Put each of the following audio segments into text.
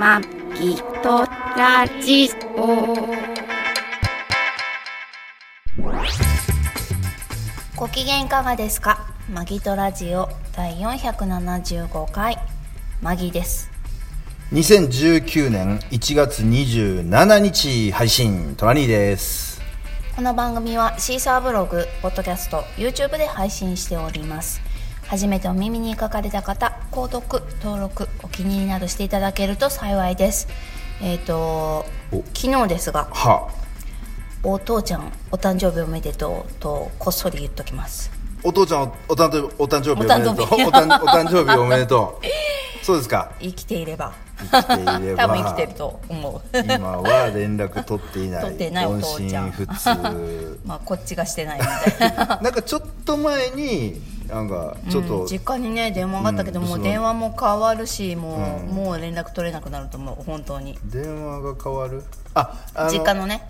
まきとラジオ。ご機嫌いかがですか？マギトラジオ第475回。マギです。2019年1月27日配信トラニーです。この番組はシーサーブログ、ポッドキャスト、YouTube で配信しております。初めてお耳に書かれた方購読、登録、お気に入りなどしていただけると幸いです。えっ、とお。昨日ですがは。お父ちゃんお誕生日おめでとうとこっそり言っときます。お父ちゃんおお誕生日お誕生日おめでとう。お誕生日 おめでとう。そうですか。生きていれば生きていれば多分生きてると思う。今は連絡取っていない。取ってないお音父ちゃん通。まあこっちがしてないみたいな。なんかちょっと前になんかちょっと、うん実家にね電話があったけど、うんもう電話も変わるしもう,、うん。もう連絡取れなくなると思う本当に。電話が変わる？あ実家のね。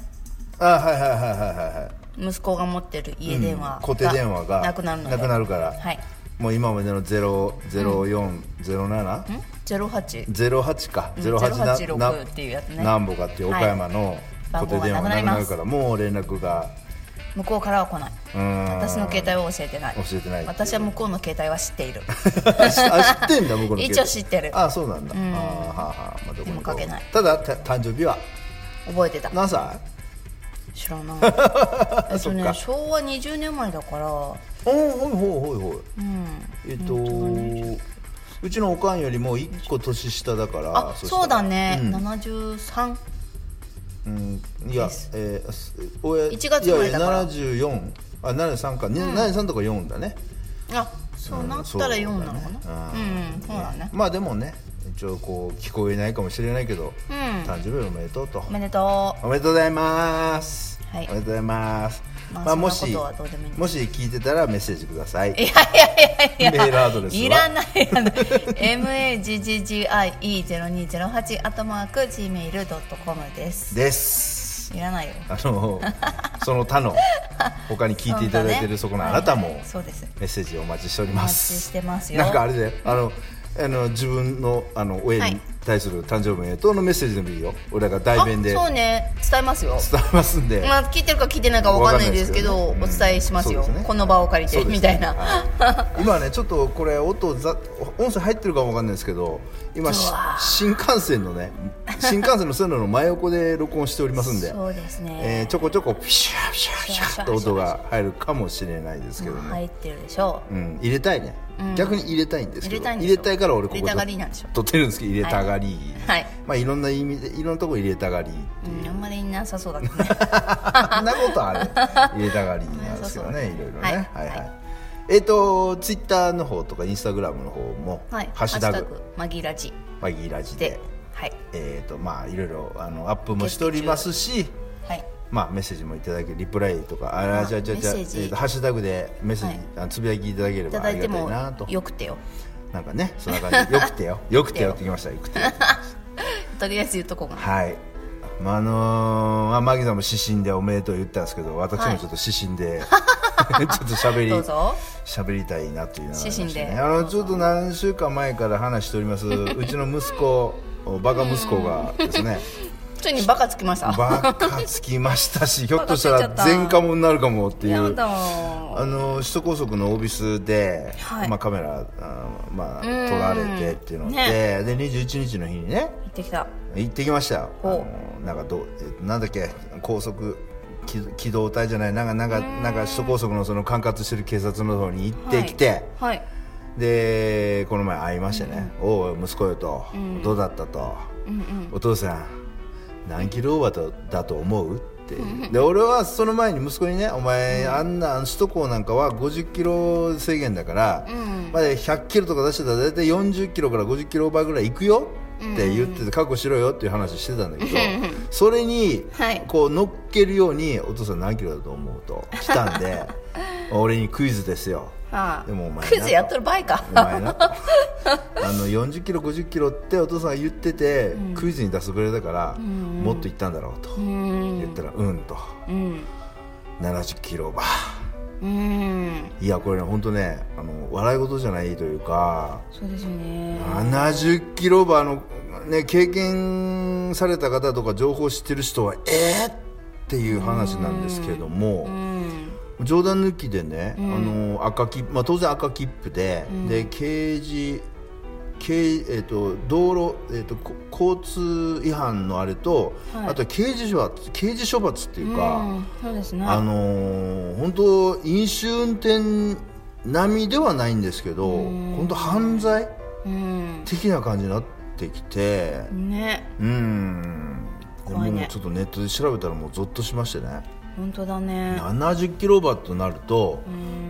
あはいはいはいはいはいはい。息子が持ってる家電話うん固定電話がなくなるなくなるから。はい。もう今までの0407、ん？08 08か、うん08な086っていうやつね。なんぼかっていう岡山の固定電話がなくなるから、もう連絡が。向こうからは来ない。うん。私の携帯は教えてない。教えてない私は向こうの携帯は知っている。あ知ってんだ向こうの携帯。一応知ってる。あそうなんだ、ん。あーはあはあ、まあ、どこもかけない。ただた誕生日は？覚えてた。何歳？知らない。えっとね昭和20年生まれだから。おおほいほいほいほい。うん。えっとうちのおかんよりも1個年下だからあそうだね、うん。73うん。いやえーす親1月生まれだから。いやいや74あ73か、ね73とか4だね。あそうなったら4なのかな。そうだね。うんそうだね。まあでもね一応こう聞こえないかもしれないけど、うん。誕生日おめでとうと。おめでとおめでとうございます、はい。おめでとうございますまあまあ、もしもし聞いてたらメッセージください。ういやいやいやいや。メールアドレスは？いらないあの maggie0208 アットマーク gmail.com です。ですいらないよ。あのその他の他に聞いていただいてる そこのあなたもそうです。メッセージお待ちしておりお待ちますしてますよ。なんかあれであのあの自分のあの親に対する誕生日おめでとうのメッセージでもいいよ。俺らが代弁で。あそうね。伝えますよ。伝えますんで、まあ聞いてるか聞いてないかわかんないですけどねお伝えしますよ、ね。この場を借りてそうですみたいな、はい。今ねちょっとこれ音ざ音声入ってるかもわかんないですけど今新幹線のね新幹線の線路の真横で録音しておりますんでそうですね、えーちょこちょこピシャピシャピシャっと音が入るかもしれないですけどね、入ってるでしょう。うん、入れたいね、逆に入れたいんですけど。入れたいから俺ここ撮ってるんですけど入れたがり、はい。まあいろんな意味でいろんなとこ入れたがりう。ん、あんまりなさそうだけどね。なことあれ入れたがりなんです けど。ねいろいろね。はい。はいはい、はいえっ、とツイッターの方とかインスタグラムの方も、はい。ハッシュタグ。マギラジ。マギーラジで。ではい。えっ、とまあいろいろあのアップもしておりますしはい。まあ、メッセージもいただけリプライとかああじゃあじゃあじゃあ、えーハッシュタグでメッセージ、はい。つぶやきいただければありがたいなと。よくてよ。なんかねそんな感じ。でよ。くてよよくてよ。ってきました。よくてよ とりあえず言うとこがはい。まああのーまあ、マギさんも指針でおめでとう言ったんですけど私もちょっと指針で、ちょっと喋り喋りたいなというのがね、あのちょっと何週間前から話しております。うちの息子バカ息子がですね。ついにバカつきました。バカつきましたしひょっとしたら前科者になるかもっていう。あの首都高速のオービスで、はい。まあ、カメラあまあ、ん撮られてっていうので,、ね。で21日の日にね行ってきた。行ってきました。なんかどなんだっけ高速機機動隊じゃないなんかなんかなんか首都高速のその管轄してる警察の方に行ってきて、はい。でこの前会いましてね「おう息子よ」と、どうだった?」と、お父さん何キロオーバーだと思う?」って。で俺はその前に息子にね「お前、あんな首都高なんかは50キロ制限だから、まあ、100キロとか出してたら大体40キロから50キロオーバーぐらい行くよ」って言ってて覚悟しろよっていう話してたんだけどそれにはい。こう乗っけるように「お父さん何キロだと思う?」と来たんで 俺にクイズですよ。はあ。でもお前クイズやっとる場合か。あの40キロ50キロってお父さんが言ってて、クイズに出すぐらいだから、もっと言ったんだろうと、言ったらうんと、うん。70キロオーバーうん。いやこれね本当ねあの笑い事じゃないというかそうですよね。70キロオーバーのね、経験された方とか情報を知ってる人はえー、っていう話なんですけども、冗談抜きでね、あの赤切まあ、当然赤切符で,、で刑事刑えー、と道路、えー、とこ交通違反のあれと、はい。あとは刑事処罰刑事処罰っていうか、うんそうですね。あのー本当飲酒運転並みではないんですけど本当犯罪うん。的な感じになってきてね。うん。ねもうちょっとネットで調べたらもうゾッとしましてね本当だね。70キロオーバーとなると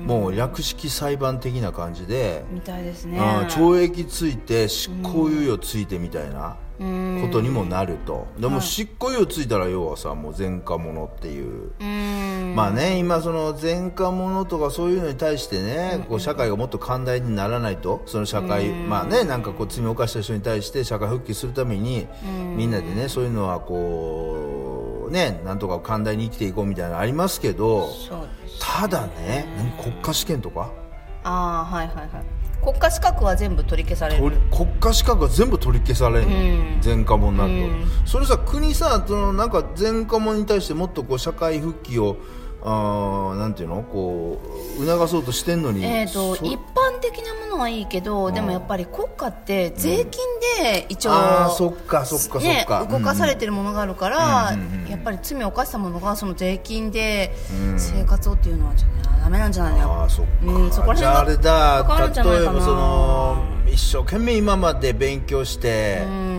もう略式裁判的な感じで、みたいですね。あー懲役ついて執行猶予ついてみたいなうん。ことにもなると。でもはい。執行猶予ついたら要はさもう前科者っていう。うん。まあね、今、その前科者とかそういうのに対してね、こう社会がもっと寛大にならないと、その社会、まあね、なんかこう罪を犯した人に対して社会復帰するために、みんなでね、そういうのはこう、ね、なんとか寛大に生きていこうみたいなのありますけど、ただね、何国家試験とか、ああはいはいはい。国家資格は全部取り消される。国家資格が全部取り消されるの、うん。前科者になると、うん。それさ国さそのなんか前科者に対してもっとこう社会復帰をあーなんていうの？こう促そうとしてんのにえー、とそ一般的なものはいいけど、でもやっぱり国家って税金で一応、ああそっかそっかそっね、か、動かされてるものがあるから、うんうんうんうんやっぱり罪を犯したものがその税金で生活をっていうのはちょっとダメなんじゃないの？ああそっか、うんそこら辺がじゃああれだ。例えばその一生懸命今まで勉強して、うん。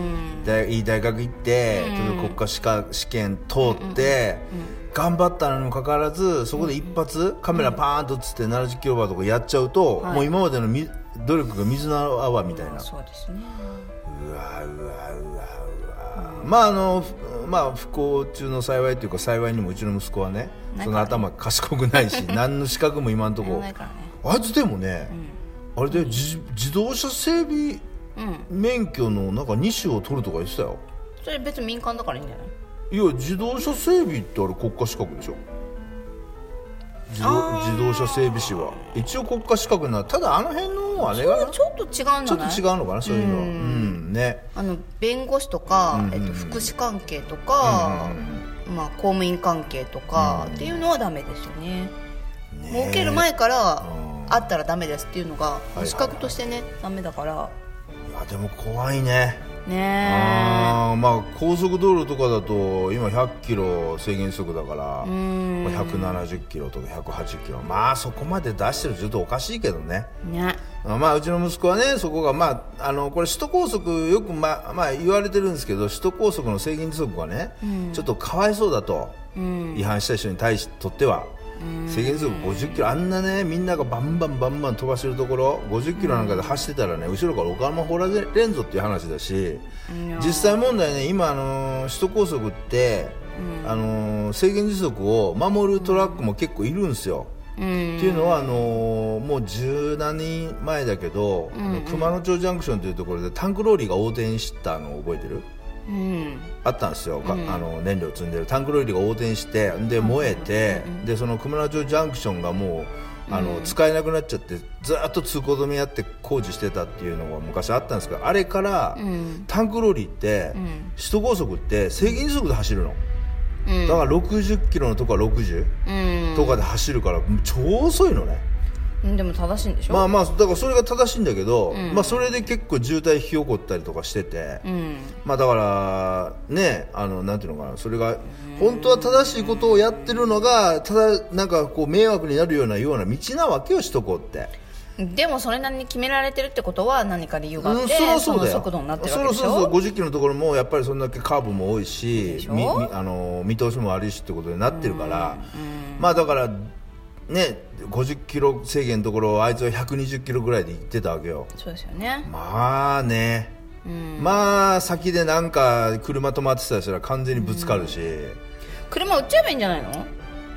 大いい大学行って、うん。国家試験試験通って、頑張ったのにもかかわらずそこで一発、カメラパーンと映って70キロバーとかやっちゃうと、はい。もう今までのみ努力が水の泡みたいな、そうですね。うわうわうわうわ、まああのふまあ不幸中の幸いというか幸いにもうちの息子はねね。その頭賢くないし 何の資格も今のとこ。ろね。あいつでもね、あれで自自動車整備うん。免許のなんか2種を取るとか言ってたよ。それ別に民間だからいいんじゃない？いや自動車整備ってあれ国家資格でしょ。自動自動車整備士は。一応国家資格になる。ただあの辺のあれがちょっと違うんじちょゃないっと違うのかなそういうの。はうん。ね。あの弁護士とか、えっと、福祉関係とか、まあ、公務員関係とか、っていうのはダメですよね。ね儲ける前からうん。あったらダメですっていうのがいはい。資格としてねダメだから。いやでも怖いねねあーまあ高速道路とかだと今100キロ制限速だから、えうん。まあ、170キロとか180キロ。まあそこまで出してるとちょっとおかしいけどね。ね。あまあうちの息子はねそこがまああのこれ首都高速よくまあまあ言われてるんですけど首都高速の制限時速がね、ちょっとかわいそうだと、うん。違反した人に対しとっては、制限時速50キロあんなねみんながバンバンバンバン飛ばしてるところ50キロなんかで走ってたらね後ろからお金掘られんぞっていう話だし実際問題ね今あの首都高速って、あの制限時速を守るトラックも結構いるんですよ、うんっていうのはあのもう十何年前だけど、熊野町ジャンクションというところでタンクローリーが横転したのを覚えてるうん。あったんですよ、かあの燃料積んでる。タンクローリーが横転してで燃えて、でその熊野町ジャンクションがもうあの、使えなくなっちゃってずっと通行止めやって工事してたっていうのが昔あったんですけどあれから、タンクローリーって、首都高速って制限時速で走るの、うん。だから60キロのとこは60、うん。とかで走るから超遅いのね。うんでも正しいんでしょ？まあまあだからそれが正しいんだけど、まあそれで結構渋滞引き起こったりとかしてて、うん。まあだからねあのなんていうのかなそれが本当は正しいことをやってるのがただなんかこう迷惑になるようなような道なわけよしとこうって。でもそれなりに決められてるってことは何か理由があうん、って、うだよ。の速度になってるわけでしょ？そうそうそう50キロのところもやっぱりそんだけカーブも多いしあの見通しも悪いしってことになってるから、まあだからね50キロ制限のところをあいつは120キロぐらいで行ってたわけよ。そうですよね。まあね、まあ先でなんか車止まってたりしたら完全にぶつかるし、車売っちゃえばいいんじゃないの？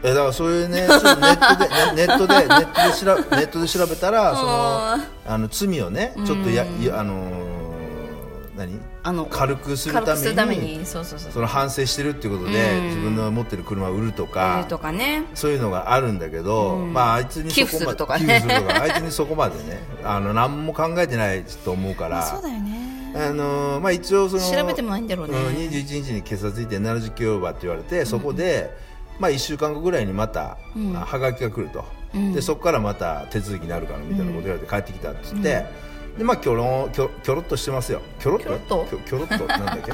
えだからそういうねネットでね ネットでネットで調べネットで調べたらそのあの罪をねちょっとや、いやあのー何？あの軽くするためにそうそうそう。その反省してるっていうことで、うん。自分の持ってる車を売るとか売るとかね。そういうのがあるんだけど、まああいつにそこまで寄付するとかね。あいつにそこまでね あの何も考えてないと思うからそうだよね。あのまあ、一応その調べてもないんだろうね。ん21日に警察行って70キロオーバーって言われて、そこで、まあ、1週間後ぐらいにまた、あはがきが来ると、でそこからまた手続きになるからみたいなこと言われて帰ってきたっつって、でまあキョロキョキョロっとしてますよ。キョロっと？キョロっと？キョキョロっと？なんだっけ？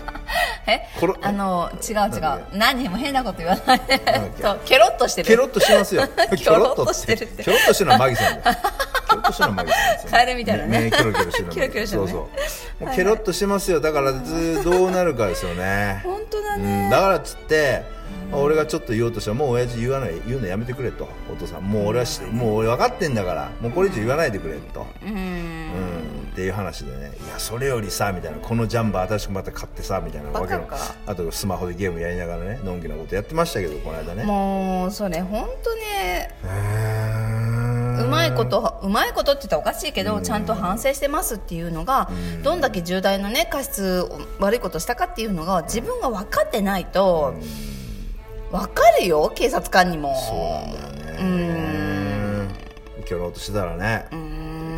え？コロあの違う違う。何も変なこと言わない。だっけ？そうケロッとしてる。ケロっとしてますよ。キョロっとしてるって。キョロっとしてる。のはマギさんだよ。キョロっとしてるのはマギさんですよ。カエルみたいなね。キョロキョロしてるのキョロキョロしてるね。そうそう。もうケロっとしてますよ。だからずどうなるかですよね。本当だうねん、だからっつって、俺がちょっと言おうとしたらもう親父言わない言うのやめてくれと。お父さんもう俺はしもう俺分かってんだからもうこれ以上言わないでくれと、うん。うんっていう話でね。いやそれよりさみたいな。このジャンバー新しくまた買ってさみたいなわけのあとスマホでゲームやりながらねのんきなことやってましたけどこの間ね。もうそれ本当ねうまいことうまいことって言ったらおかしいけどちゃんと反省してますっていうのがどんだけ重大なね過失悪いことしたかっていうのが自分が分かってないと分かるよ警察官にも。そうなんだよね。キョロっとしてたらね。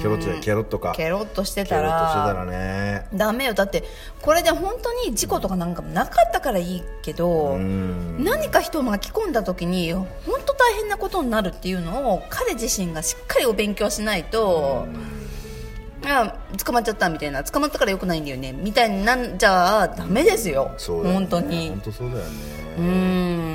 ケロッとか。ケロッとしてケたロッとしてたららね。ダメよ。だってこれで本当に事故とかなんかもなかったからいいけどうん。何か人を巻き込んだ時に本当大変なことになるっていうのを彼自身がしっかりお勉強しないとあ捕まっちゃったみたいな捕まったからよくないんだよねみたいになんじゃダメですよ。ね。本当に。本当そうだようーん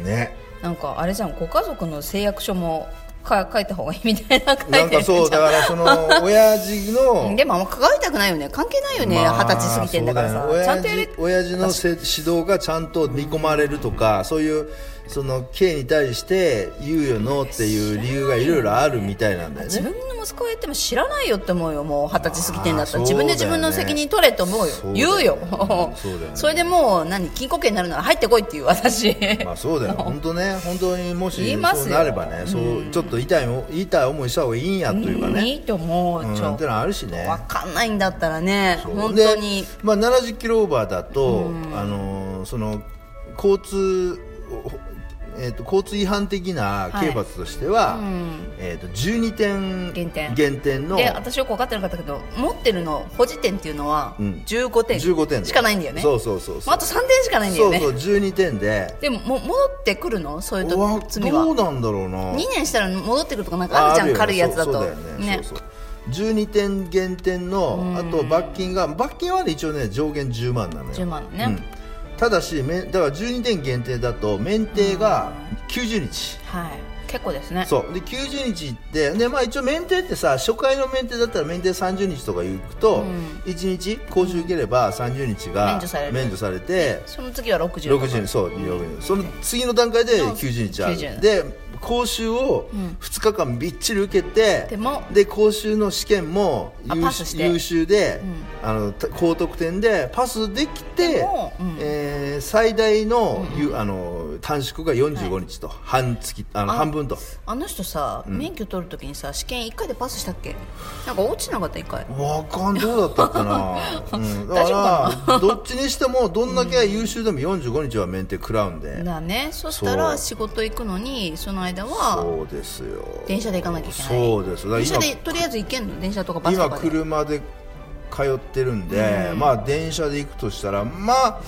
ね。なんかあれじゃんご家族の誓約書もか書いた方がいいみたいななんかそうだからその 親父のでもあんま関わりたくないよね関係ないよね二十、まあ歳過ぎてんだからさ。そうよね。ちゃんとやれ親父のせ指導がちゃんと見込まれるとか、そういうその K に対して言うよのっていう理由がいろいろあるみたいなんだよ自ね分の息子が言っても知らないよって思うよもう二十歳過ぎてんだったら。あー自分で自分の責任取れって思うよ。言うよ。ね。それでもう何禁錮刑になるなら入ってこいっていう私。まあそうだよ。本当ね。本当にもしそうなればね、そうちょっと痛いも痛い思いした方がいいんやというかね、いいと思う、うん、ちょってのはあるしね。分かんないんだったらね本当に。でまあ、70キロオーバーだと、あのーその交通えー、と交通違反的な刑罰としては、えー、と12点減点。減点ので私よく分かってなかったけど持ってるの保持点っていうのはうん。15点15点しかないんだよね。そうそうそうそう。まああと3点しかないんだよね。そうそう12点で。でもも戻ってくるの？そういうとわ罪は。どうなんだろうな。2年したら戻ってくるとかなんかあるじゃん軽いやつだと。そうそうだよね。そうそう。12点減点のあと罰金が罰金はね一応ね上限10万なのよ。10万ね、うんただしめだから12点限定だと免停が90日、はい。結構ですね。そう。で90日ってで、まあ、一応免停ってさ初回の免停だったら免停30日とか行くと、1日講習受ければ30日が免除されてその次は60 60日。そう、60日その次の段階で90日あ90るで講習を2日間びっちり受けて、でもで講習の試験も優秀で、あのた高得点でパスできてえー最大の,、ゆあの短縮が45日と、半月あのあ半分と。あの人さ、免許取るときにさ試験1回でパスしたっけ？なんか落ちなかった1回。わかんどうだったっかな、うん、だ大丈からどっちにしてもどんだけ優秀でも45日は免停食らうんで、だね。そしたら仕事行くのにその間はそうですよ。電車で行かなきゃいけない。そうです電車今でとりあえず行けんの？電車とかバスと今かで。車で通ってるんで、まあ電車で行くとしたらまあ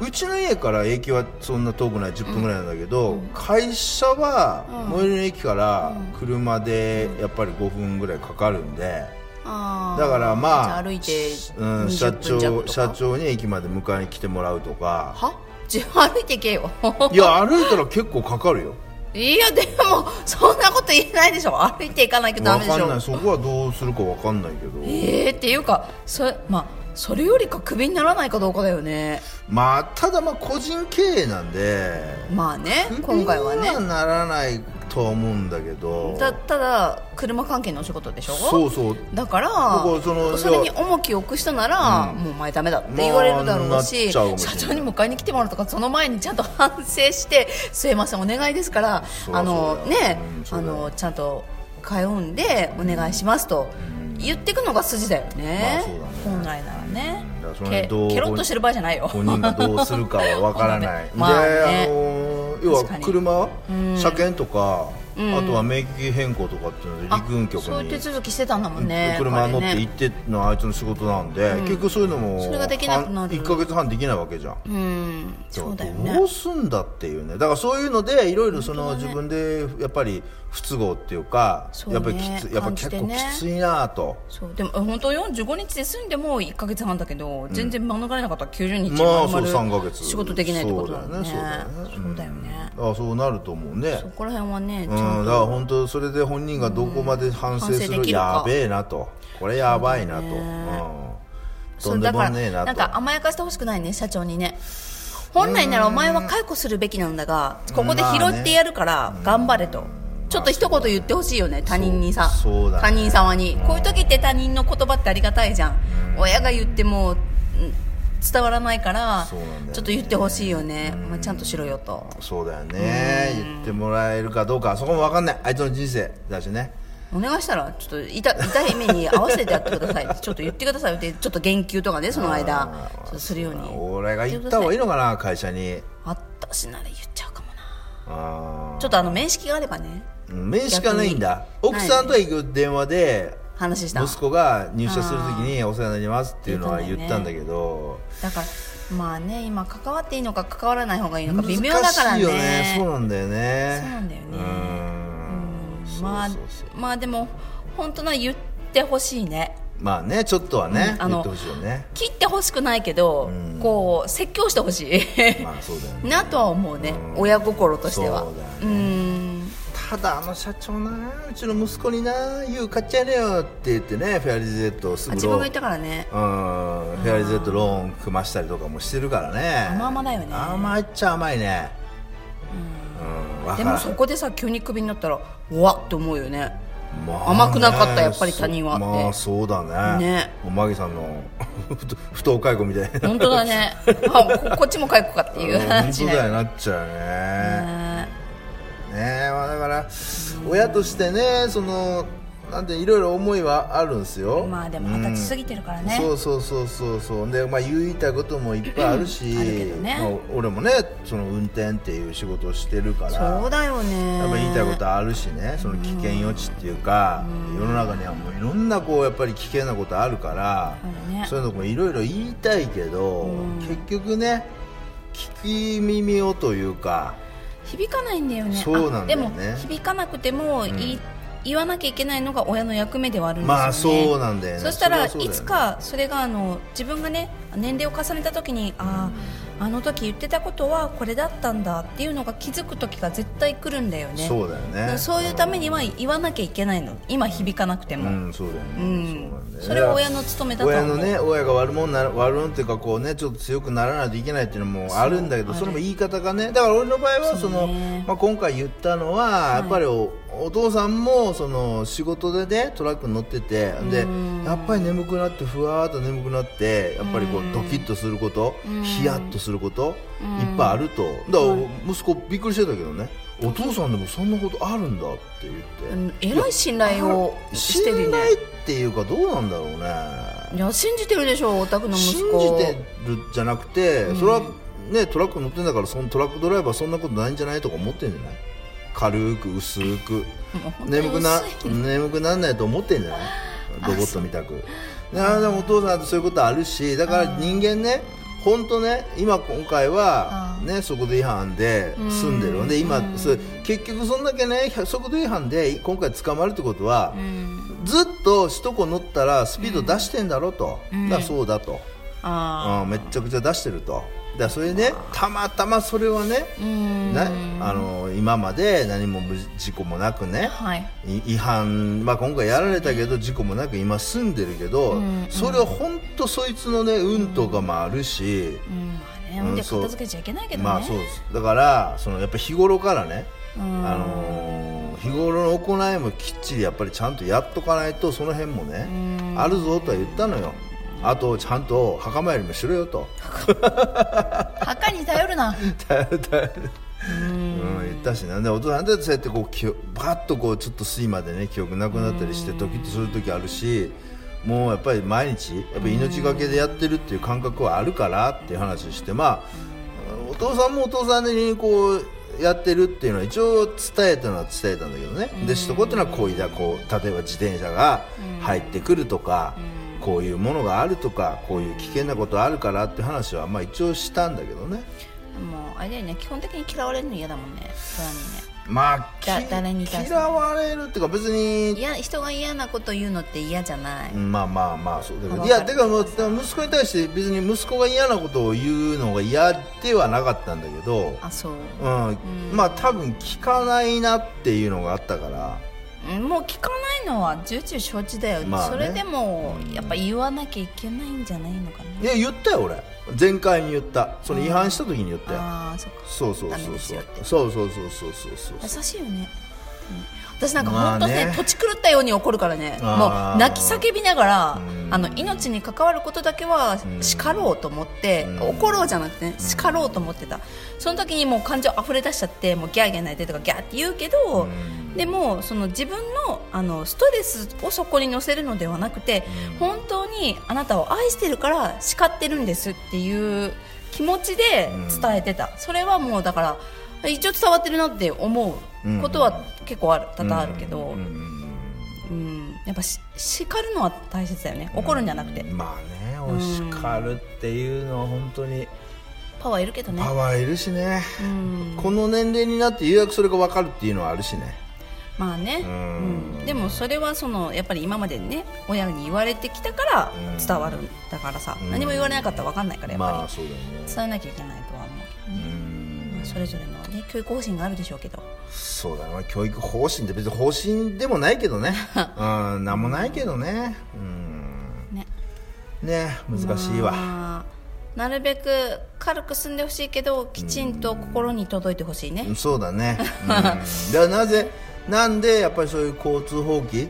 うちの家から駅はそんな遠くない10分ぐらいなんだけど、会社は最寄りの駅から車でやっぱり5分ぐらいかかるんで、あー。だからまあじゃ歩いてうん、社20分弱長社長に駅まで迎えに来てもらうとか。は？自分歩いて行けよ。いや歩いたら結構かかるよ。いやでもそんなこと言えないでしょ。歩いて行かないとダわメでしょ。かんない。そこはどうするかわかんないけど。えー、っていうかそれまあそれよりかクビにならないかどうかだよね。まあただまあ個人経営なんでまあね今回はね。ならないとは思うんだけど。たただ車関係のお仕事でしょ？そうそう。だからそのれに重きを置く人なら、もうお前ダメだって言われるだろうし、まあう社長に迎えに来てもらうとかその前にちゃんと反省してすいませんお願いですからそうあのねあうんそうだよ。のちゃんと通うんでお願いしますと言ってくのが筋だよね,、本来ならね。けケロッとしてる場合じゃないよ。本人がどうするかはわからない。まあね。で、あの要は車、うん。車検とか、うん。あとは免許変更とかっていうので陸運局そういう手に続きしてたんだもんね。車乗って行ってのはあいつの仕事なんで、結局そういうのもそれができなくなる。1か月半できないわけじゃん。うん。そうだよどねうすんだっていうね。だからそういうのでいろいろその、自分でやっぱり不都合っていうかね。やっぱりきつやっぱ結構きついなと、そう。でもえ本当45日で済んでも1か月半だけど、全然免れなかったら90日まあそう丸々3ヶ月。仕事できないってことだもんね。そうだよねそうだよね。あそうなると思うね。そこら辺はねちうん、だから本当それで本人がどこまで反省する、るか。やべえなと。これやばいなと、そうん、とんでそうだからもねえなとなんか甘やかしてほしくないね社長にね。本来ならお前は解雇するべきなんだがここで拾ってやるから頑張れと、ちょっと一言言ってほしいよね他人にさ。ね。他人様に。こういう時って他人の言葉ってありがたいじゃん。親が言ってもうん伝わらないからね。ちょっと言ってほしいよね、まあ、ちゃんとしろよと。そうだよね。言ってもらえるかどうかそこも分かんない。あいつの人生だしね。お願いしたらちょっと痛痛い目に合わせてやってください。ちょっと言ってくださいってちょっと言及とかねその間。するように。俺が言った方がいいのかな会社に。私なら言っちゃうかもな。ちょっとあの面識があればねうん面識がないんだ。奥さんとは行く電話で話した。息子が入社するときにお世話になりますっていうのは言ったんだけど。だからまあね今関わっていいのか関わらない方がいいのか微妙だからね。ね。そうなんだよね。そうなんだよね。まあでも本当な言ってほしいね。まあねちょっとはねうんあの言ってほしいよね。切ってほしくないけど、こう説教してほしい。まあそうだよね。なとは思うね、親心としては。そうだよんただあの社長なうちの息子にな言う買っちゃえねよって言ってねフェアリー Z すぐローン。あ自分が言ったからね。うんフェアリー Z ローン組ましたりとかもしてるからね。甘々だよね。甘いっちゃ甘いね。うん。わからん。でもそこでさ急にクビになったらうわって思うよね。まあね甘くなかったやっぱり他人はって。まあそうだね。ね。もうマギさんの不不当解雇みたいな。本当だね。あここっちも解雇かっていう本話だよ当だよなっちゃうよねねね。えまあだから親としてねそのなんていろいろ思いはあるんですよ。まあでも二十歳過ぎてるからね。そうそうそうそうそう。で、まあ、言いたいこともいっぱいあるし、ね。まあ、俺もねその運転っていう仕事をしてるから。そうだよね。やっぱ言いたいことあるしね。その危険予知っていうか、世の中にはもういろんなこうやっぱり危険なことあるから、そういうのもいろいろ言いたいけど、結局ね聞き耳をというか響かないんだよね。そうなんだよね。あでも響かなくても言い、言わなきゃいけないのが親の役目ではあるんですよね。まあそうなんだよね。そしたらいつかそれがあの自分がね年齢を重ねた時にあああの時言ってたことはこれだったんだっていうのが気づく時が絶対来るんだよね。そうだよね。そういうためには言わなきゃいけないの。今響かなくても、うん、そうだよね、うん。それは親の務めだと思う。親のね親が悪者なら悪者っていうかこうねちょっと強くならないといけないっていうのもあるんだけどそれも言い方がねだから俺の場合はそのね。まあ、今回言ったのは、やっぱりおお父さんもその仕事でねトラックに乗っててでやっぱり眠くなってふわーっと眠くなってやっぱりこうドキッとすることヒヤッとすることいっぱいあると。だから息子びっくりしてたけどねお父さんでもそんなことあるんだって言って。うんえらい信頼をしてるね。信頼っていうかどうなんだろうね。いや信じてるでしょお宅の息信子じてるじゃなくて、それはねトラック乗ってんだからそのトラックドライバーそんなことないんじゃないとか思ってんじゃない？軽く薄く。眠くな眠くなんないと思ってんじゃない？ロボットみたく。いやでもお父さんってそういうことあるしだから人間ね本当ね今今回はね速度違反で済んでるで今それ結局そんだけね速度違反で今回捕まるってことは、ずっと首都高乗ったらスピード出してんだろと、だそうだと、あうんめっちゃくちゃ出してるとだそれで、ね、たまたまそれはねなあの今まで何も無事故もなくね、はい。い違反、まあ、今回やられたけど事故もなく今住んでるけど、それは本当そいつのね運とかもあるし、うん。まあねうんで片付けちゃいけないけどね、まあそうです。だからそのやっぱ日頃からね、あのー日頃の行いもきっちりやっぱりちゃんとやっとかないとその辺もねあるぞとは言ったのよあとちゃんと墓参りもしろよと。墓に頼るな。うん言っったしな。んでお父さんだってそうやってこうきバッとこうちょっと睡魔でね記憶なくなったりしてドキッとする時あるしもうやっぱり毎日やっぱ命がけでやってるっていう感覚はあるからっていう話をしてまあお父さんもお父さんにこうやってるっていうのは一応伝えたのは伝えたんだけどね。でそこっていうのはこういうこう例えば自転車が入ってくるとかこういうものがあるとかこういう危険なことあるからって話はまあ一応したんだけどね。もうあれだよね。基本的に嫌われるの嫌だもんね。空にね。まあ誰に嫌われるっていうか別にいや人が嫌なこと言うのって嫌じゃない、まあまあまあそうだけどいやてかもう息子に対して別に息子が嫌なことを言うのが嫌ではなかったんだけどあそう、うん、まあ多分聞かないなっていうのがあったから。うんもう聞かないのは重々承知だよ、まあね。それでもやっぱ言わなきゃいけないんじゃないのかな。いや言ったよ俺。前回に言った。その違反した時に言ったよ。ああそっか。そうそうそうそう。そうそうそうそうそうそう優しいよね、うん。私なんかまあ本当ね,、ね土地狂ったように怒るからね。もう泣き叫びながらうん。あの命に関わることだけは叱ろうと思ってうん。怒ろうじゃなくて、ね、叱ろうと思ってた。その時にもう感情溢れ出しちゃってもうギャーギャー泣いてとかギャーって言うけど、でもその自分のあのストレスをそこに乗せるのではなくて、本当にあなたを愛してるから叱ってるんですっていう気持ちで伝えてた、それはもうだから一応伝わってるなって思うことは結構ある多々あるけど、うんやっぱし叱るのは大切だよね。怒るんじゃなくて、うんまあねお叱るっていうのは本当にパワーいるけどね。パワーいるしね。うん。この年齢になってようやくそれが分かるっていうのはあるしねまあね、ううん。んでもそれはそのやっぱり今までね親に言われてきたからうん。伝わるんだからさ、うん。何も言われなかったら分かんないからやっぱり、まあね。伝えなきゃいけないとは思う。ね、うん。まあそれぞれのね教育方針があるでしょうけど。そうだな。教育方針って別に方針でもないけどね。うん。なんもないけどね。うん。ねね難しいわ、まあなるべく軽く済んでほしいけどきちんと心に届いてほしいね、そうだね、うん、だからなぜなんでやっぱりそういう交通法規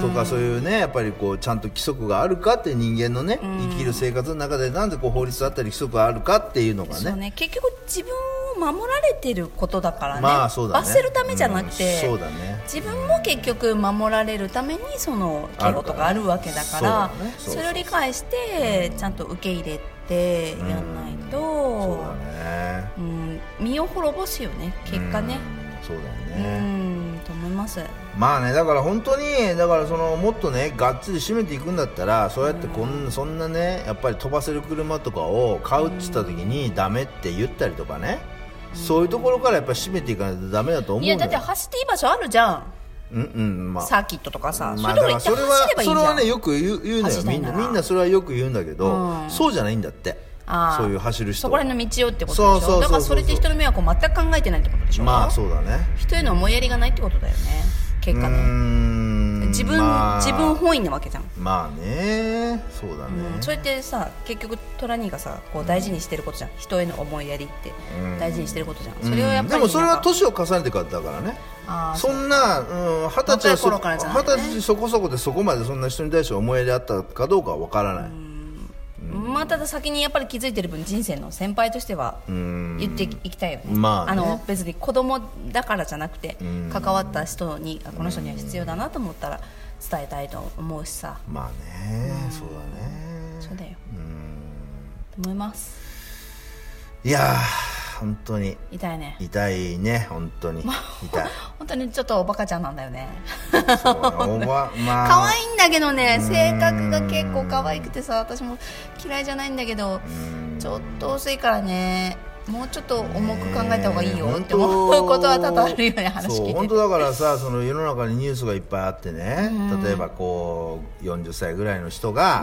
とかそういうねやっぱりこうちゃんと規則があるかって人間のね生きる生活の中でなんでこう法律だったり規則があるかっていうのがね。ね。結局自分を守られてることだからね,、まあそうだね。罰せるためじゃなくて、うんそうだね。自分も結局守られるためにその敬語とかあるわけだからそれを理解してちゃんと受け入れてやんないと、そうだね。うん。身を滅ぼすよね。結果ね。うん。そうだうよね、んと思います。まあねだから本当にだからそのもっとねがっつり締めていくんだったらそうやってこんそんなねやっぱり飛ばせる車とかを買うっつった時にダメって言ったりとかねそういうところからやっぱり締めていかないとダメだと思うんいやだって走っていい場所あるじゃん。うんうんまあ。サーキットとかさ、まあ、そういうとこ行ってだからそれは走ればいいじゃん。それはねよく言う言うのよ。みんなみんなそれはよく言うんだけど、うん。そうじゃないんだってそういう走る人そこら辺の道をってことでしょ？だからそれって人の迷惑を全く考えてないってことでしょ？まあそうだね。人への思いやりがないってことだよね。結果ね。ん。自分、まあ。自分本位なわけじゃん、まあね。そうだね、うん、それってさ結局トラニーがさこう大事にしてることじゃん。人への思いやりってうん。大事にしてることじゃん、それをやっぱりでもそれは年を重ねてからだからね。そんなうん二十、歳若いはそ頃からじゃないね。二十歳そこそこでそこまでそんな人に対して思いやりあったかどうかは分からない、まあただ先にやっぱり気づいてる分人生の先輩としてはん。言っていきたいよね,、まあね。の別に子供だからじゃなくてん。関わった人にあこの人には必要だなと思ったら伝えたいと思うしさ。まあね、そうだね。そうだよ。と思います。いやー本当に。痛いね。痛いね本当に。痛い。本当にちょっとおバカちゃんなんだよね。そうおば まあ。可愛いんだけどね性格が結構可愛くてさ私も嫌いじゃないんだけどちょっと薄いからねもうちょっと重く考えた方がいいよって思うことは多々あるよね話聞いて本当だからさその世の中にニュースがいっぱいあってね、例えばこう40歳ぐらいの人が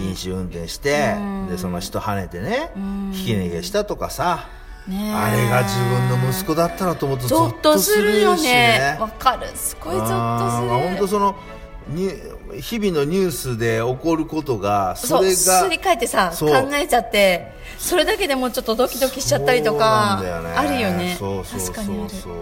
飲酒運転して、でその人跳ねてね、ひき逃げしたとかさ、ね。えあれが自分の息子だったらと思うとゾゾッッととするよね。ね。わかる。すごいゾッとすあーまあ本当るそのに日々のニュースで起こることがそれがすり替えてさ考えちゃってそれだけでもうちょっとドキドキしちゃったりとかあるよね。そうそうそうそう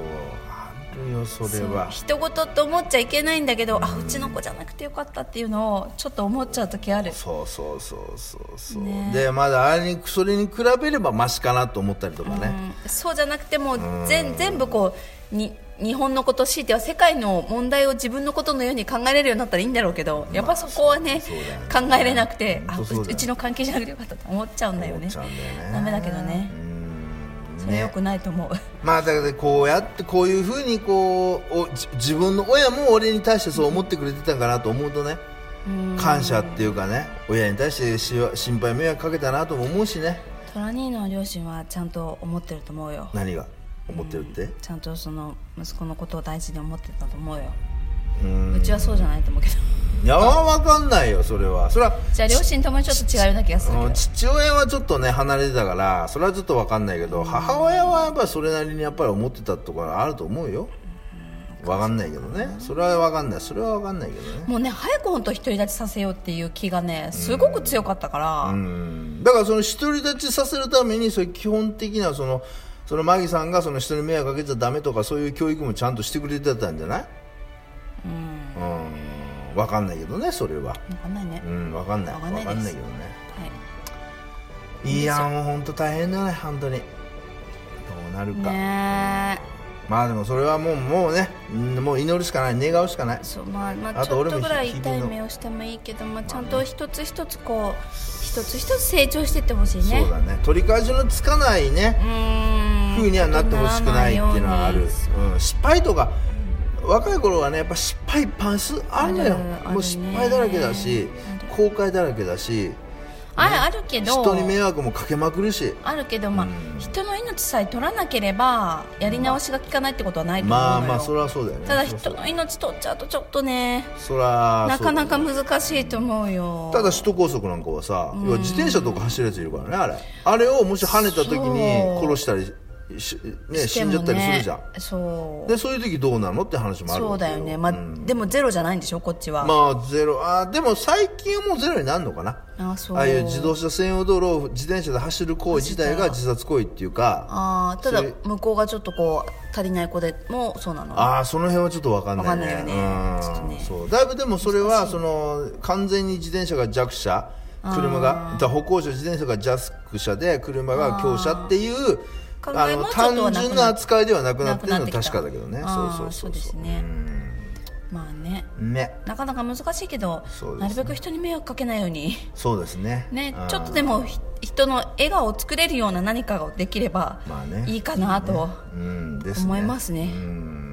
よそれは。人事って思っちゃいけないんだけど、あうちの子じゃなくてよかったっていうのをちょっと思っちゃう時ある。そうそうそうそうそう、ね。でまだあれにそれに比べればマシかなと思ったりとかね、うん。そうじゃなくてもう全全部こうに日本のこと強いては世界の問題を自分のことのように考えれるようになったらいいんだろうけどやっぱそこはね,、ね。考えれなくてあうちの関係じゃなくてよかったと思っちゃうんだよね。だよね。ダメだけどね。うんそれよくないと思う、まあだからこうやってこういうふうにこうおじ自分の親も俺に対してそう思ってくれてたんかなと思うとね。感謝っていうかね。親に対してしわ心配迷惑かけたなとも思うしね。トラニーの両親はちゃんと思ってると思うよ。何が？思ってるって？ちゃんとその息子のことを大事に思ってたと思うようちはそうじゃないと思うけど。いやわかんないよそれは。それはじゃあ両親ともちょっと違うような気がする父親はちょっとね離れてたからそれはちょっとわかんないけど母親はやっぱりそれなりにやっぱり思ってたところあると思うよ。わかんないけどね。それはわかんない。それはわかんないけどね。もうね早く本当独り立ちさせようっていう気がねすごく強かったから、うん。だからその独り立ちさせるためにそういう基本的なそのそのマギさんがその人に迷惑かけちゃダメとかそういう教育もちゃんとしてくれてたんじゃない？うん。わかんないけどねそれは。分かんないね、うんわかんない。わわかんないけどね。はい。いやもう本当大変だね本当に。どうなるか、ねまあでもそれはもうもうねうんもう祈るしかない願うしかない。えそうまあまあちょっとぐらい痛い目をしてもいいけど、まあ、ちゃんと一つ一つこう一つ一つ成長していってほしいね。そうだね。取り返しのつかないねうーん。風にはなってほしくないっていうのはある、うん、失敗とか若い頃はねやっぱ失敗いっぱいすあるのよもう失敗だらけだし後悔だらけだしあるあるけど人に迷惑もかけまくるし。あるけど、まあうん。人の命さえ取らなければやり直しが効かないってことはないと思うまあまあそれはそうだよね。ただ人の命取っちゃうとちょっとねそりゃなかなか難しいと思うよ。ただ首都高速なんかはさ、要は自転車とか走るやついるからねあれ。あれをもし跳ねた時に殺したりし、ね、死んじゃったりするじゃん、そう。でそういう時どうなの？って話もあるそうだよね、まあうん。でもゼロじゃないんでしょ？こっちは、まあゼロ。あでも最近はもうゼロになるのかな？あそう。ああいう自動車専用道路を自転車で走る行為自体が自殺行為っていうか。あーただ向こうがちょっとこう足りない子でもそうなの。ああその辺はちょっと分かんないね。わかんないよね。ね。そう。だいぶでもそれはその完全に自転車が弱者車が歩行者自転車が弱者で車が強者っていうあの単純な扱いではなくなってるのは確かだけどね。そうそうそうですね。まあね。うんね。なかなか難しいけど、ね。なるべく人に迷惑かけないように。そうですね。ねうん。ちょっとでもひ人の笑顔を作れるような何かができればまあね。いいかなと、うん。ですね。思いますね。うん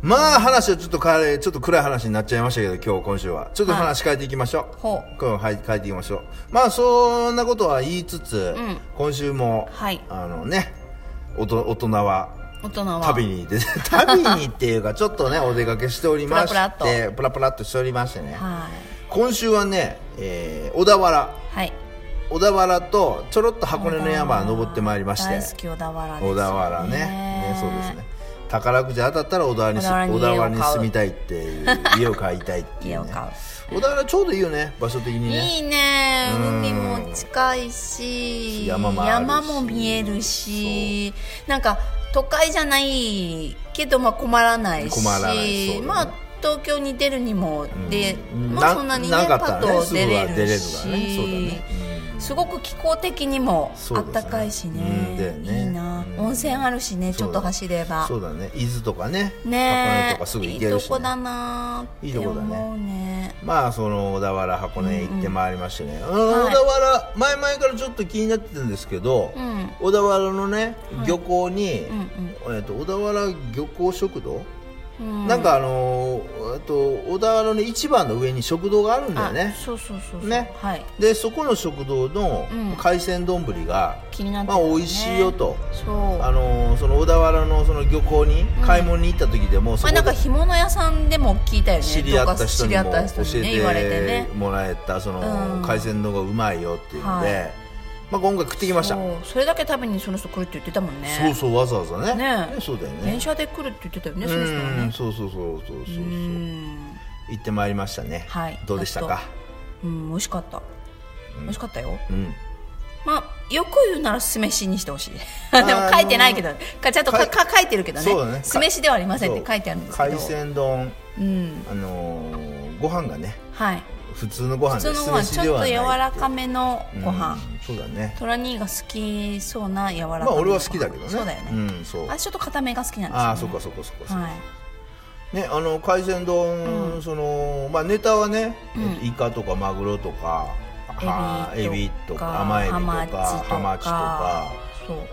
まあ話はちょっと変えちょっと暗い話になっちゃいましたけど今日今週は。ちょっと話変えていきましょう、ほ今日はい変えていきましょう。まあそんなことは言いつつ、ん。今週も、はい。あのねおと大人は大人は。旅に出て 旅にっていうかちょっとねお出かけしておりましてプラプラっと。しておりましてね。は今週はね、えー小田原。いはい。小田原とちょろっと箱根の山登ってまいりまして。大好き小田原ですよ小田原ね。ねそうですね宝くじ当たったら小田原にす小田原に住みたいっていう 家を買いたいっていう、ね、小田原ちょうどいいよね場所的にね。いいね。うん。海も近いし山も山も見えるしなんか都会じゃないけどまあ困らないし。困らないね。まあ東京に出るにもで、うん。まあそんなにねパッと出れは出れるるからね。そうだしね、すごく気候的にもあったかいしね。うんだよね。いいな、うん。温泉あるしねちょっと走れば。そうだね。伊豆とかね。箱根ねとかすぐいい行けるし、ね、とこだな。ーっていいとこだね。思うね。まあその小田原箱根行ってまいりましてね、あのはい。小田原前々からちょっと気になってたんですけど、うん。小田原のね漁港に、うん。えっと小田原漁港食堂、うん。なんかあのーえっと小田原の一番の上に食堂があるんだよね。あそうそうそうそう。ね。はい。でそこの食堂のうん。海鮮丼が、気になってまあ美味しいよと。そう。あのーその小田原のその漁港に買い物に行った時でも、そこでまあなんか干物屋さんでも聞いたよね。知り合った人にも教ねえてもらえたそのうん。海鮮丼がうまいよっていうので、はいまあ、今回食ってきました。それだけ食べにその人来るって言ってたもんね。そうそうわざわざね。ね。そうだよね。電車で来るって言ってたよねうその人はんね。そうそうそうそうそう。そううん。行ってまいりましたね、はい。どうでしたか？うん美味しかった。美味しかったよ。うん。まあよく言うなら酢飯にしてほしい。でも書いてないけど。かちゃんとかか書いてるけどね。そうだね。酢飯ではありませんって書いてあるんですけど。海鮮丼。うん。あのーご飯がね。はい普通のご飯で普通のご飯。ちょっと柔らかめのご飯、うんそうだね。トラニーが好きそうな柔らかめのまあ俺は好きだけどね。そうだよね、うんそう。あちょっと固めが好きなんですよ、ね、ああそっかそっかそっかそっか。はい。ねあの海鮮丼、そのまあネタはね、えっとイカとかマグロとかはエビとか甘エビとか。ハマチとか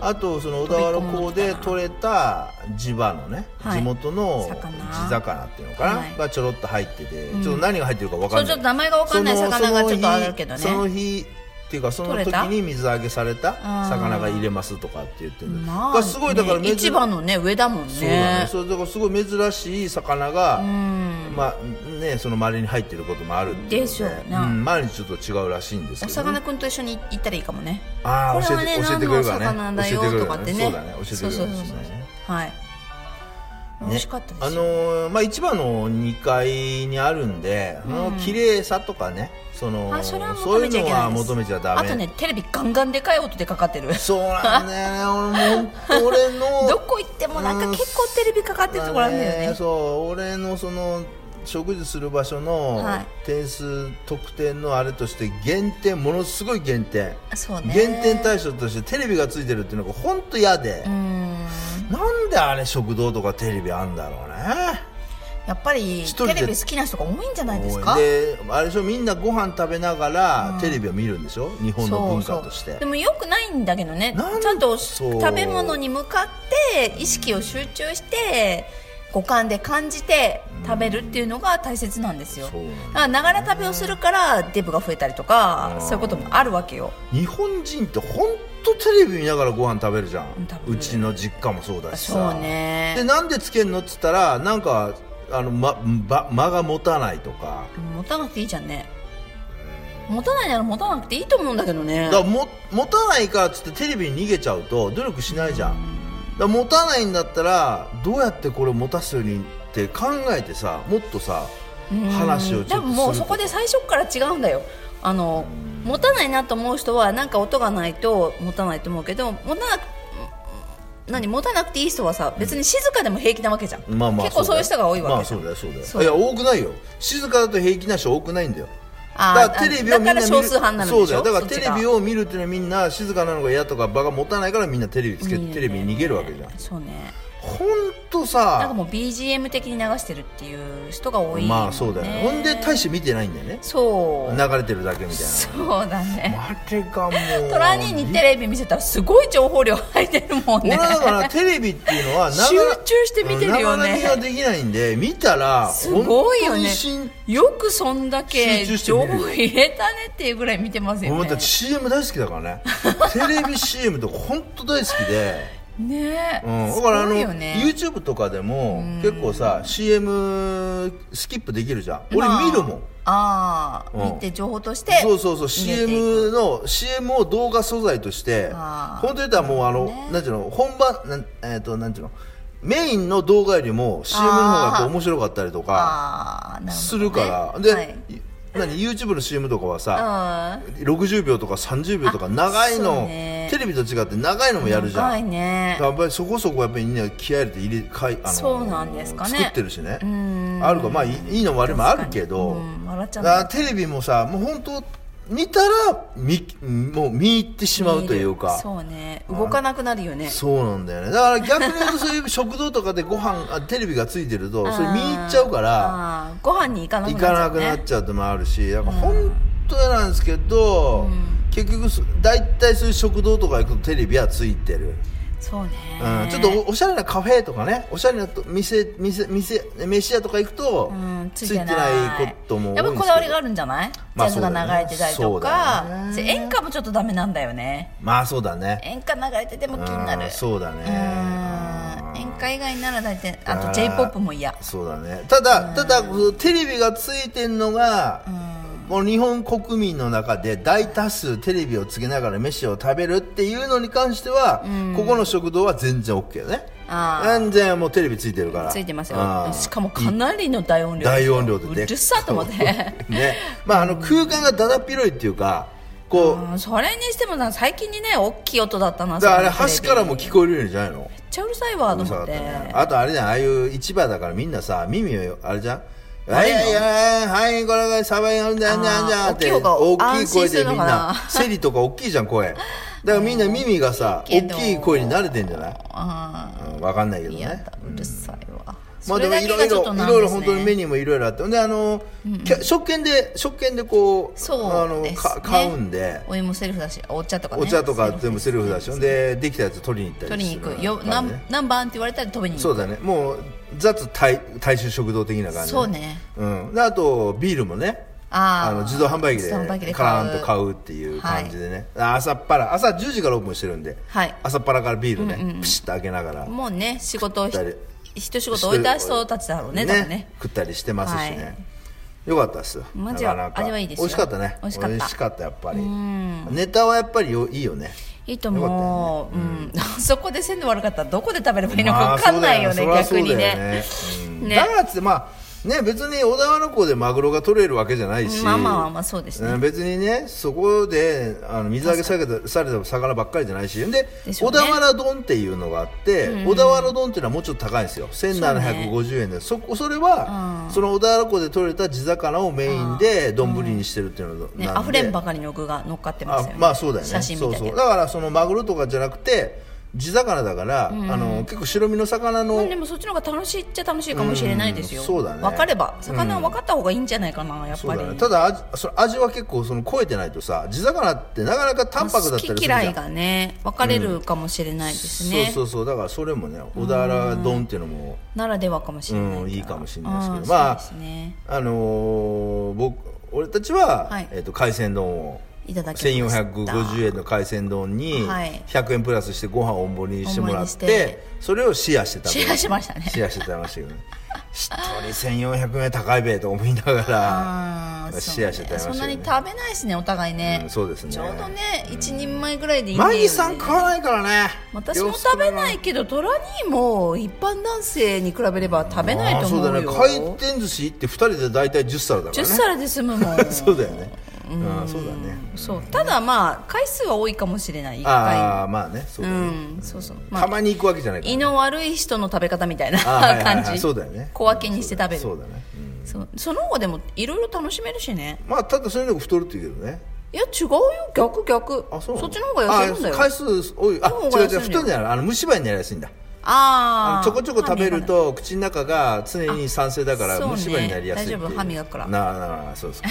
あとその小田原港で取れた地場のね、はい。地元の魚。地魚っていうのかな、はい。がちょろっと入ってて、うん。ちょっと何が入ってるか分かんない。そうちょっと名前が分かんない魚がちょっとあるけどね。その日その日っていうかその時に水揚げされた魚が入れますとかって言ってるまあ、がすごいだからね珍市場のね上だもんね。そうだね。それだからすごい珍しい魚が、うん。まあねその周りに入ってることもあるで。でしょうねうん、毎日ちょっと違うらしいんですおけど、ね、魚くんと一緒に行ったらいいかもね。ああ教えて教えてくれるからね。教えてくれるとかってね。そうだね。教えてくれるかもしれないねはい美味しかったですあよ、のーまあ、市場の2階にあるんで、あの綺麗さとかねそのあそういうのは求めちゃダメ。あとねテレビガンガンでかい音でかかってる。そうなんだよね。俺のどこ行ってもなんか結構テレビかかってるところあるんだよね。そう俺のその食事する場所のはい。点数得点のあれとして減点ものすごい減点。減点対象としてテレビがついてるっていうのが本当嫌で。う、んなんであれ食堂とかテレビあんだろうね？やっぱりテレビ好きな人が多いんじゃないですか？であれでしょ？みんなご飯食べながらテレビを見るんでしょ？日本の文化として。でもよくないんだけどね。ちゃんと食べ物に向かって意識を集中して五感で感じて食べるっていうのが大切なんですよ。そうなんだだからながら食べをするからデブが増えたりとかそういうこともあるわけよ。日本人って本当テレビ見ながらご飯食べるじゃん。うちの実家もそうだしさ。そうね。でなんでつけんのっつったらなんかあの、ま、ば間が持たないとか。持たなくていいじゃんね。持たないなら持たなくていいと思うんだけどね。だからも持たないからっつってテレビに逃げちゃうと努力しないじゃん。だ持たないんだったらどうやってこれを持たすようにって考えてさもっとさうん。話をちょっとするでももうそこで最初から違うんだよあの持たないなと思う人はなんか音がないと持たないと思うけど持たなく何持たなくていい人はさ別に静かでも平気なわけじゃん、まあまあ結構そういう人が多いまあわけじゃん、そうだ。よそうだよ。いや多くないよ。静かだと平気な人多くないんだよ。あーだからテレビをみんな見るだから少数派になるんでしょ？そうだよ。だからテレビを見るっていうのはみんな静かなのが嫌とか場が持たないからみんなテレビつけてテレビに逃げるわけじゃん。そうね本当なんかさもう BGM 的に流してるっていう人が多いね。まあそうだよね。ほんで大して見てないんだよね。そう。流れてるだけみたいな。そうだねあれがもうトラニーにテレビ見せたらすごい情報量入ってるもんね。俺はだからテレビっていうのは集中して見てるよね。なができないんで見たらすごいよね。よくそんだけ情報入れたねっていうぐらい見てますよね。俺だって CM 大好きだからね。テレビ CM とか本当大好きでね。うん、すだからあのね。YouTube とかでも結構さ CM スキップできるじゃん。俺まあ見るもん。ああ、うん。見て情報としてそうそうそう。CM の CM を動画素材として本当に言ったらもうあの、ね。なんていうの本番なんえっ、となんていうのメインの動画よりも CM の方がやっぱ面白かったりとかするから、で、はい何？YouTube の CM とかはさうん。60秒とか30秒とか長いの、ね。テレビと違って長いのもやるじゃん、長いね。やっぱりそこそこやっぱりみんな気合い入れて入れかいあのそうなんですかね。作ってるしね。ん。あるか。まあいいのも悪いのもあるけど、うん。テレビもさもう本当見たら見もう見入ってしまうというか。そうね。動かなくなるよね。そうなんだよね。だから逆に言うとそういう食堂とかでご飯あテレビがついてるとそれ見入っちゃうからご飯に行かなく行なっちゃう、ね、かなくなっちゃうってのもあるしだから本当嫌なんですけど、結局そ大体そういう食堂とか行くとテレビはついてる、そうね、うん、ちょっとおおしゃれなカフェとかねおしゃれなと店店店飯屋とか行くと、うん、ついてないこともやっぱこだわりがあるんじゃない、まあジャズが流れてたりとか。ね。演歌もちょっとダメなんだよね。まあそうだね。演歌流れてても気になる。うんそうだね。うん。演歌以外なら大体あと j p o p も嫌。そうだね。ただただテレビがついてんのが、もう日本国民の中で大多数テレビをつけながら飯を食べるっていうのに関しては、ここの食堂は全然 OK よね。全然もうテレビついてるから。ついてますよ。しかもかなりの大音量大音量で。うるさと思って。ね。まああの空間がだだっ広いっていうかこううんそれにしてもな最近にね大きい音だったなだあれそのテレビ。橋からも聞こえるようにじゃないの？めっちゃうるさいわと思って。ねあとあれじゃんああいう市場だからみんなさ耳をあれじゃん？はいはいこれがサバインじゃんじゃんじゃんって。大きい方が大きい声でみんな。な？セリとか大きいじゃん声。だからみんな耳がさ大きい声に慣れてんじゃない？あうんわかんないけどね。うるさいわ、まあでもいろいろいろいろ本当にメニューもいろいろあって。であの、きゃ食券で食券でこうそうあのねか買うんで。お湯もセルフだしお茶とかね。お茶とか全部セルフだし。でできたやつ取りに行った取りにりする行く。よ何何番って言われたら飛びに行く。そうだね。もう雑大大衆食堂的な感じ。そうね。うん、であとビールもね。あー。の自動販売機でカ買う。ランと買うっていう感じでね、朝っぱら。朝10時からオープンしてるんで、はい。朝っぱらからビールね、ピシッと開けながら。もうね仕事をひ二人一仕事終えた人たちだろうね多分ね。食ったりしてますしね、はい。よかったです。マジは味はいいですよ。美味しかったね。美味しかった。やっぱり。ネタはやっぱりよいいよね。いいと思う、うん、そこで鮮度悪かったらどこで食べればいいのかまあ分かんないよね,、そうだ逆にね。ね。うん。ね。だからってまあね別に小田原港でマグロが取れるわけじゃないし、まあまあまあそうですね。うん別にねそこであの水揚げされたされた魚ばっかりじゃないし。でね。田原丼っていうのがあって、小田原丼っていうのはもうちょっと高いんですよ。1750円で。そ,、こそれは、その小田原港で取れた地魚をメインで丼にしてるっていうのなんで、ね溢れんばかりの具が乗っかってますよね。あまあそうだよね。写真そうそう。だからそのマグロとかじゃなくて地魚だから、あの結構白身の魚の、まあでもそっちの方が楽しいっちゃ楽しいかもしれないですよ、うんそうだね。分かれば魚は分かった方がいいんじゃないかなやっぱり、ね、ただ味その味は結構その超えてないとさ地魚ってなかなか淡白だったりす好るじゃん。き嫌いがね分かれるかもしれないですね、そうそうそう。だからそれもね小田原丼っていうのもならではかもしれない、うんいいかもしれないですけど。まあね。あのー僕俺たちは、はい。えっと海鮮丼をいただきました。1450円の海鮮丼にはい。100円プラスしてご飯を大盛りにしてもらっ大盛りにして。それをシェアして食べるシェアしましたね。シェアして食べましたけどね。一人1400円高いべと思いながらシェアして食べましたそんなに食べないしねお互いね、うんそうですね。ちょうどね一人前ぐらいでいいマギさん買わないからね。私も食べないけどトラニーも一般男性に比べれば食べないと思うそうだね。回転寿司行って2人で大体10皿だから10ね皿で済むもん。そうだよねうん。そうだね。そう。ただまあ回数は多いかもしれない1回。ああまあね。そうだうねん。そうそう、まあ、たまに行くわけじゃないから胃の悪い人の食べ方みたいな感じ。そうだよね。小分けにして食べる。そうだね。うんそう。その方でもいろいろ楽しめるしね。まあただそれでも太るって言うけどね。いや違うよ。逆逆。あそうなの？っちの方が痩せるんだよ。あ回数多い。あ違う違う太るんじゃないあの虫歯になりやすいんだ。ああちょこちょこ食べると口の中が常に酸性だから虫歯になりやすい大丈夫。歯磨くから。なあなあそうですか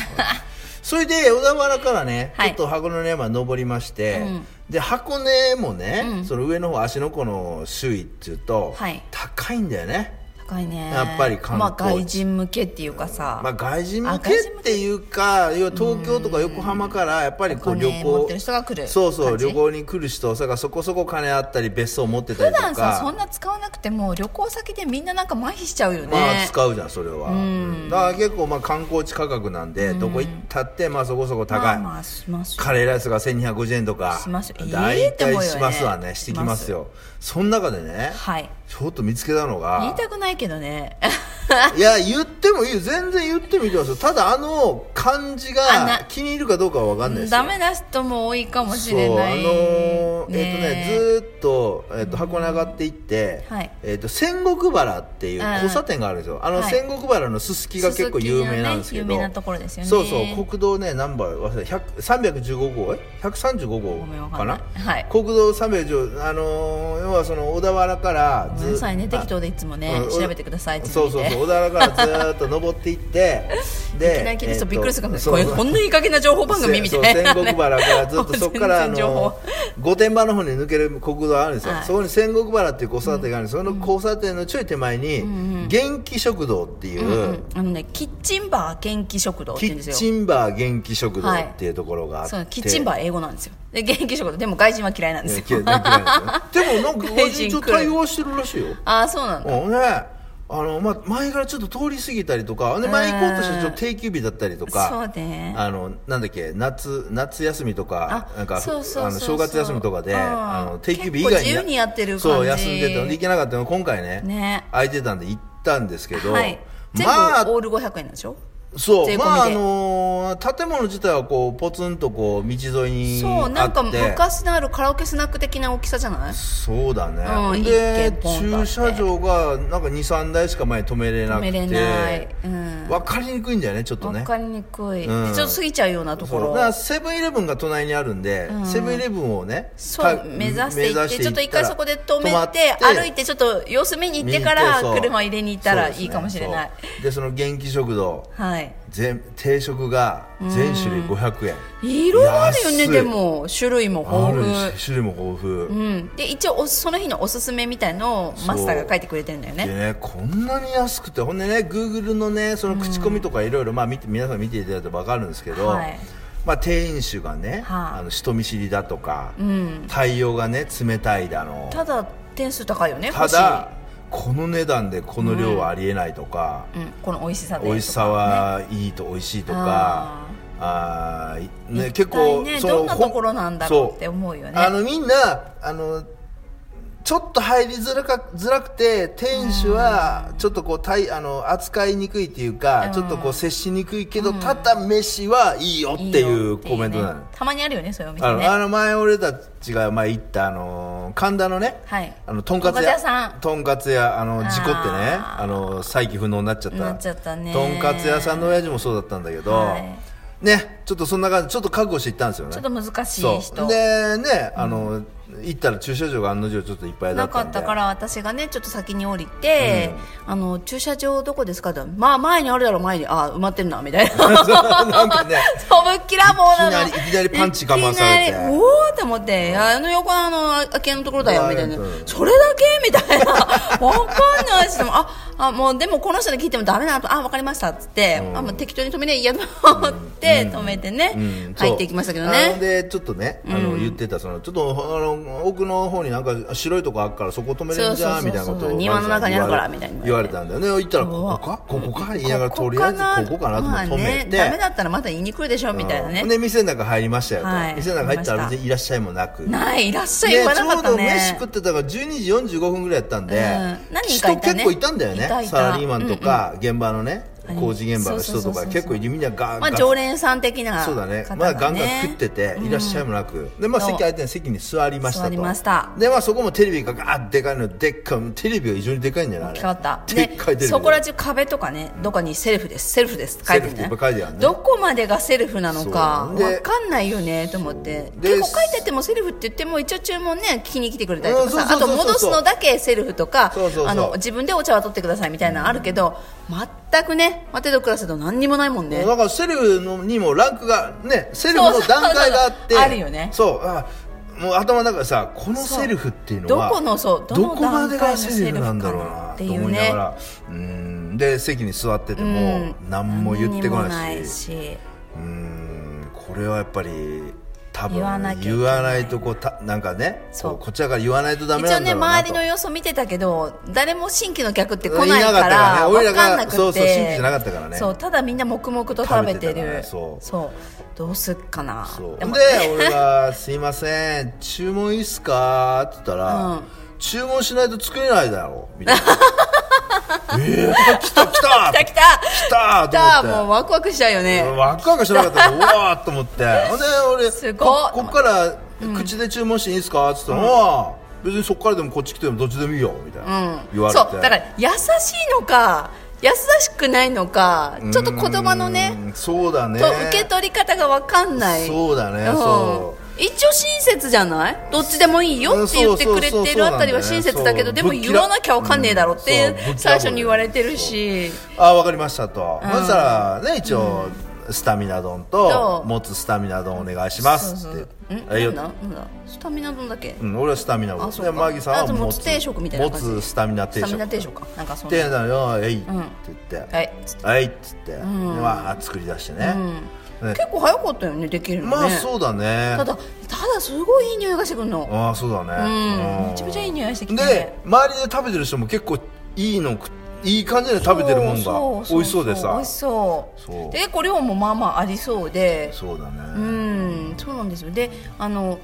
それで小田原からね、はい。ちょっと箱根の山登りまして、で箱根もね、その上の方芦ノ湖の周囲っていうと、はい。高いんだよね高いね。やっぱり観光地まあ外人向けっていうかさ、まあ、外人向けっていうか要は東京とか横浜からやっぱりこうお旅行そうそう旅行に来る人それからそこそこ金あったり別荘持ってたり普とか。段さそんな使わなくても旅行先でみんななんか麻痺しちゃうよね、まあ使うじゃんそれは。だから結構まあ観光地価格なんでどこ行ったってまあそこそこ高い、まあカレーライスが1250円とかしますよ。えー大体しますわね。してきますよ。その中でねはい。ちょっと見つけたの言いがたくないけどね。いや言ってもいいよ。全然言ってもいいと思いますよ。ただあの漢字あなが気に入るかどうかは分かんないですよ。ダメな人も多いかもしれない。そうあのーえ。っ、とねねずーっと,、えっと箱根上がっていって、はい。えっと仙石原っていう交差点があるんですよ。あの、はい。仙石原のすすきが結構有名なんですけど、すすきのね有名なところですよね。そうそう国道ねナンバー忘れた。100 315号？え135号かかなはい。国道315あのー要はその小田原からごめんなさいね。あ適当でいつもねうん調べてくださいって。そうそうそう小田原からずーっと登っていって でいきなり聞いびっくりするかもしえっとれないこんないい加減な情報番組みたいな、仙石原からずっと そこからあの御殿場の方に抜ける国道あるんですよ、はい。そこに仙石原っていう交差点があるんです、その交差点のちょい手前に元気食堂っていう、うんあのねキッチンバー元気食堂ってキッ言うんですよ。チンバー元気食堂っていうところがあって、そうキッチンバー英語なんですよ。で元気食堂。でも外人は嫌いなんですよ、でもなんか外人と対応はしてるらしいよ。ああそうなんだ。うんねあのまあ、前からちょっと通り過ぎたりとかで前行こうとしてちょっと定休日だったりとかそうね。あのなんだっけ夏夏休みとかあなんか正月休みとかでうん。あの定休日以外に自由にやってるそう休んでたので行けなかったの今回ねね。空いてたんで行ったんですけど、はい。全部まあオール500円なんでしょ？そうまああのー建物自体はこうポツンとこう道沿いにそうなんか昔のあるカラオケスナック的な大きさじゃない？そうだね、うんで駐車場がなんか23台しか前に止めれなくて。止めれない、うん、分かりにくいんだよねちょっとね。分かりにくい、うん。でちょっと過ぎちゃうようなところ。だからセブンイレブンが隣にあるんで、セブンイレブンをねそうか目指していってちょっと一回そこで止めまて。歩いてちょっと様子見に行ってから車入れに行ったらいいかもしれない、でその元気食堂。はい全定食が全種類500円。いろいろあるよねでも。種類も豊富。し種類も豊富、うん、で一応おその日のおすすめみたいのをマスターが書いてくれてるんだよね。でねこんなに安くてほんでねグーグルのねその口コミとかいろいろまあ見て皆さん見ていただいて分かるんですけど、はい。まあ、店員種がね、はああの人見知りだとか、ん。対応がね冷たいだの。ただ点数高いよねただこの値段でこの量はありえないとか、欲しいうん、この美味しさで美味しさはいいと美味しいとかあーね結構ねそのどんなところなんだろうって思うよね。あのみんなあのちょっと入りづらかづらくて店主はちょっとこうたいあの扱いにくいっていうか、うん。ちょっとこう接しにくいけど、ただ飯はいいよっていうコメントなのねたまにあるよねそういうお店あのねあの前俺たちが前行ったあの神田のね、はい。あのとんかつとんかつ屋さん。とんかつ屋あの事故ってねあの再起不能になっちゃった。なっちゃったね。とんかつ屋さんの親父もそうだったんだけど、はい。ねちょっとそんな感じちょっと覚悟して行ったんですよね。ちょっと難しいそう。人でねあの、行ったら駐車場が案の定ちょっといっぱいだなかったから私がねちょっと先に降りて、あの駐車場どこですかってまあ前にあるだろ前に。あ埋まってるなみたいな。なんかねそうぶっきらぼうなの。いきなりいきなりパンチ我慢されて。おおって思ってあの横のあの空き家のところだよみたいな、うん。それだけ？みたいな。わかんないしああもうでもこの人に聞いてもダメだなとあわかりましたっつって、あもう適当に止めていいやと思って止めてね、うん。入っていきましたけどね。でちょっとねあの、言ってたそのちょっとあの奥の方になんか白いとこあるからそこ止めれんじゃんみたいなことを庭の中にあるから言われみたいに言われたんだよね。言ったらここか？ここか？言いながらとりあえずここかな？と思って止めね、て、ダメだったらまた言いに来るでしょみたいなね、うん。で店の中入りましたよと、はい。店の中入ったら別にいらっしゃいもなく。ないいらっしゃいで言わなかったちょうど飯ね食ってたから12時45分ぐらいやったんで、うん。何人かいたね。人結構いたんだよね。サラリーマンとか、現場のねうん工事現場の人とか結構いてみんなガーまあ常連さん的なそうだね。方まあガンガンね食ってて、いらっしゃいもなく。でまあ席空いてる席に座りましたと。座りました。でまあそこもテレビがガーッでかいのでっかいテレビが異常にでかいんだよねあれ変わった。でっかいテレビそこら中壁とかねどこにセルフです。セルフですって書いてるね。書いてあるね。どこまでがセルフなのかわかんないよねと思って。で結構書いててもセルフって言っても一応注文ね聞きに来てくれたりとかさあと戻すのだけセルフとかあの自分でお茶は取ってくださいみたいなのあるけど全くね待てど暮らせど何にもないもんね。だからセルフのにもランクがねセルフの段階があってあるよね。そうあもう頭の中でさこのセルフっていうのはどこのそうどこまでがセルフなんだろうなと思いながら。うん。で席に座ってても何も言ってこないし。うん。これはやっぱり多分言わなきゃ言わないとこうたなんかねそう。こちらから言わないとダメ一応ねなんだろうなと。周りの様子を見てたけど誰も新規の客って来いないから分かんなくて。そうそう新規じゃなかったからね。そうただみんな黙々と食べてる。ねそう。どうすっかな。そう。で俺が「すいません。注文いいっすか?」って言ったら、うん。注文しないと作れないだろ」みたいな「えー、来た来た来た。来た 来た!」来たもうワクワクしちゃうよね。ワクワクしなかったのうわーっと思って。ほんで俺すごっ。ここっから口で注文していいですか?」っつったら「ああ別にそっからでもこっち来てもどっちでもいいよ」みたいな、うん。言われて。そうだから優しいのか優しくないのかちょっと言葉のねうんそうだね。と受け取り方が分かんない。そうだねん。そう一応親切じゃない？どっちでもいいよって言ってくれてるあたりは親切だけどでも言わなきゃ分かんねえだろって最初に言われてるし。あ分かりましたと、そしたらね一応、スタミナ丼とともつスタミナ丼お願いしますって。スタミナ丼だっけ？うん、俺はスタミナ丼。でマギさんはあとももつ定食みたいな感じ。もつスタミナ定スタ食ミナ定食か。なんかそんってななのよ「えい」って言って「はい。はい」っつって、でまあ作り出してね、ね結構早かったよねできるのね。まあそうだね。ただただすごいいい匂いがしてくるの。ああそうだね。うん。めちゃめちゃいい匂いしてきてで周りで食べてる人も結構いいの食いい感じで食べてるもんが美味しそうでさ。美味しそう。で結構量もまあまあありそうで。そうだね、うんそうなんですよ。であの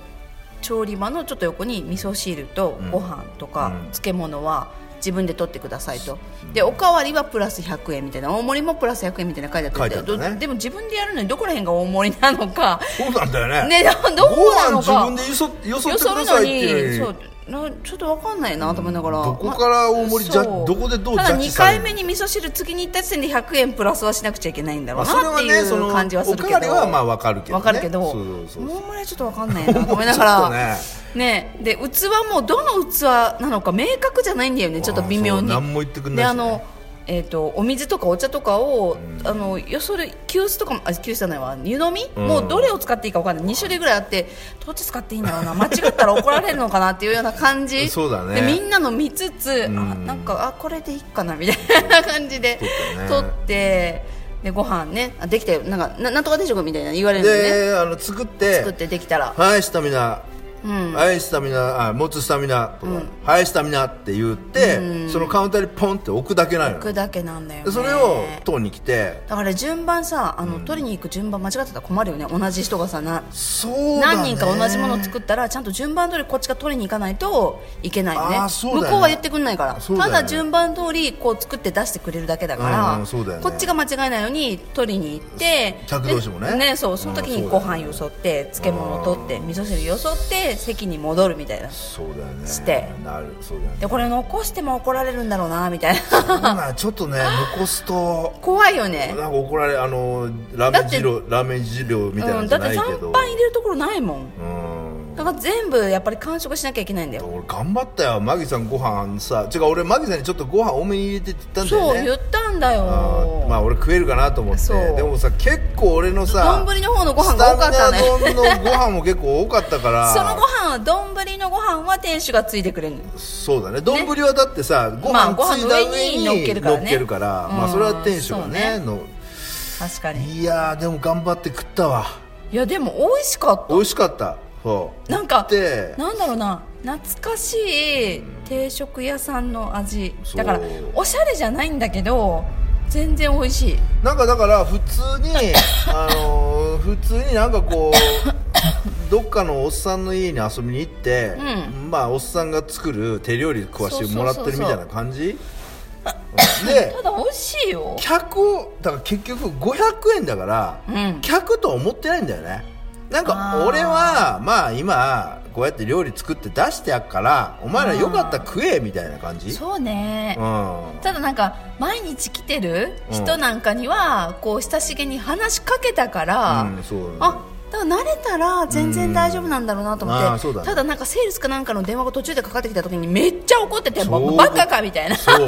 調理場のちょっと横に味噌汁とご飯とかうん。漬物は自分で取ってくださいと。でおかわりはプラス100円みたいな大盛りもプラス100円みたいな書いてあってね。どでも自分でやるのにどこら辺が大盛りなのか。そうなんだよね。ねどこなのご飯自か分でよそよそってくよそるのださいってにそうなちょっと分かんないなと思いながら、どこから大盛りじゃどこでどうただ2ジャッジされる？回目に味噌汁次に行った時点で100円プラスはしなくちゃいけないんだろうなっていうの感じはするけど、おかわりはまあ分かるけどね。分かるけど。大盛りはちょっと分かんないなと思いながら。ね。ねで器もどの器なのか明確じゃないんだよね。ちょっと微妙に。何も言ってくんないしね。であのえー、とお水とかお茶とかを、あのよそる急須とかもあ急須じゃないわ。湯飲み、うん。もうどれを使っていいか分かんない。2種類ぐらいあってどっち使っていいんだろうな。間違ったら怒られるのかなっていうような感じ。そうだね。でみんなの見つつ、ん。あなんかあこれでいいかなみたいな感じで取ってでご飯ね。あできたよ。なんかななんとか定食みたいな言われるんだよね。であの作って。作ってできたら。はいスタミナ。うんはいスタミナあ持つスタミナとか、はいスタミナって言って、そのカウンターにポンって置くだけなのよ。置くだけなんだよそれを取りに来て。だから順番さあの、取りに行く順番間違ってたら困るよね。同じ人がさなそう何人か同じものを作ったらちゃんと順番通りこっちが取りに行かないといけないよね。向こうは言ってくんないから、ただ順番通りこう作って出してくれるだけだから、うんそうだよね。こっちが間違えないように取りに行って客同士もね。でそうその時にご飯よそって漬物を取って味噌汁よそって席に戻るみたいな。そうだよね。して。なるそうだよね。でこれ残しても怒られるんだろうなみたいな。ちょっとね 残すと怖いよね。なんか怒られあのラーメン汁ラーメン汁みたいなうんだって残ゃないけど、飯入れるところないもん。うんだから全部やっぱり完食しなきゃいけないんだよ。俺頑張ったよ。マギさんご飯さ違う俺マギさんにちょっとご飯多めに入れてって言ったんだよね。そう言ったんだあよーまあ俺食えるかなと思って。でもさ結構俺のさ丼の方のご飯が多かったね。丼のご飯も結構多かったから。そのご飯は丼のご飯は店主がついてくれるの。そうだね。丼はだってさ、ごまあ飯ついた上ご飯の上にに乗っけるからね。乗っけるから。うん。まあそれは店主がねね。の確かに。いやーでも頑張って食ったわ。いやでも美味しかった。美味しかったそう。なんかでなんだろうな懐かしい定食屋さんの味。だからおしゃれじゃないんだけど全然美味しい。なんかだから普通に あのー普通になんかこうどっかのおっさんの家に遊びに行って、うまあおっさんが作る手料理食わしてもらってるみたいな感じ？う んでただ美味しいよ。客をだから結局500円だから、うん。客とは思ってないんだよねなんか俺はまあ今こうやって料理作って出してやっからお前らよかったら食えみたいな感じ？そうね。うん。ただなんか毎日来てる人なんかにはこう親しげに話しかけたから、うんそうだね。あだから慣れたら全然大丈夫なんだろうなと思って、うん。だね。ただなんかセールスかなんかの電話が途中でかかってきた時にめっちゃ怒っててバカかみたいな。すっごい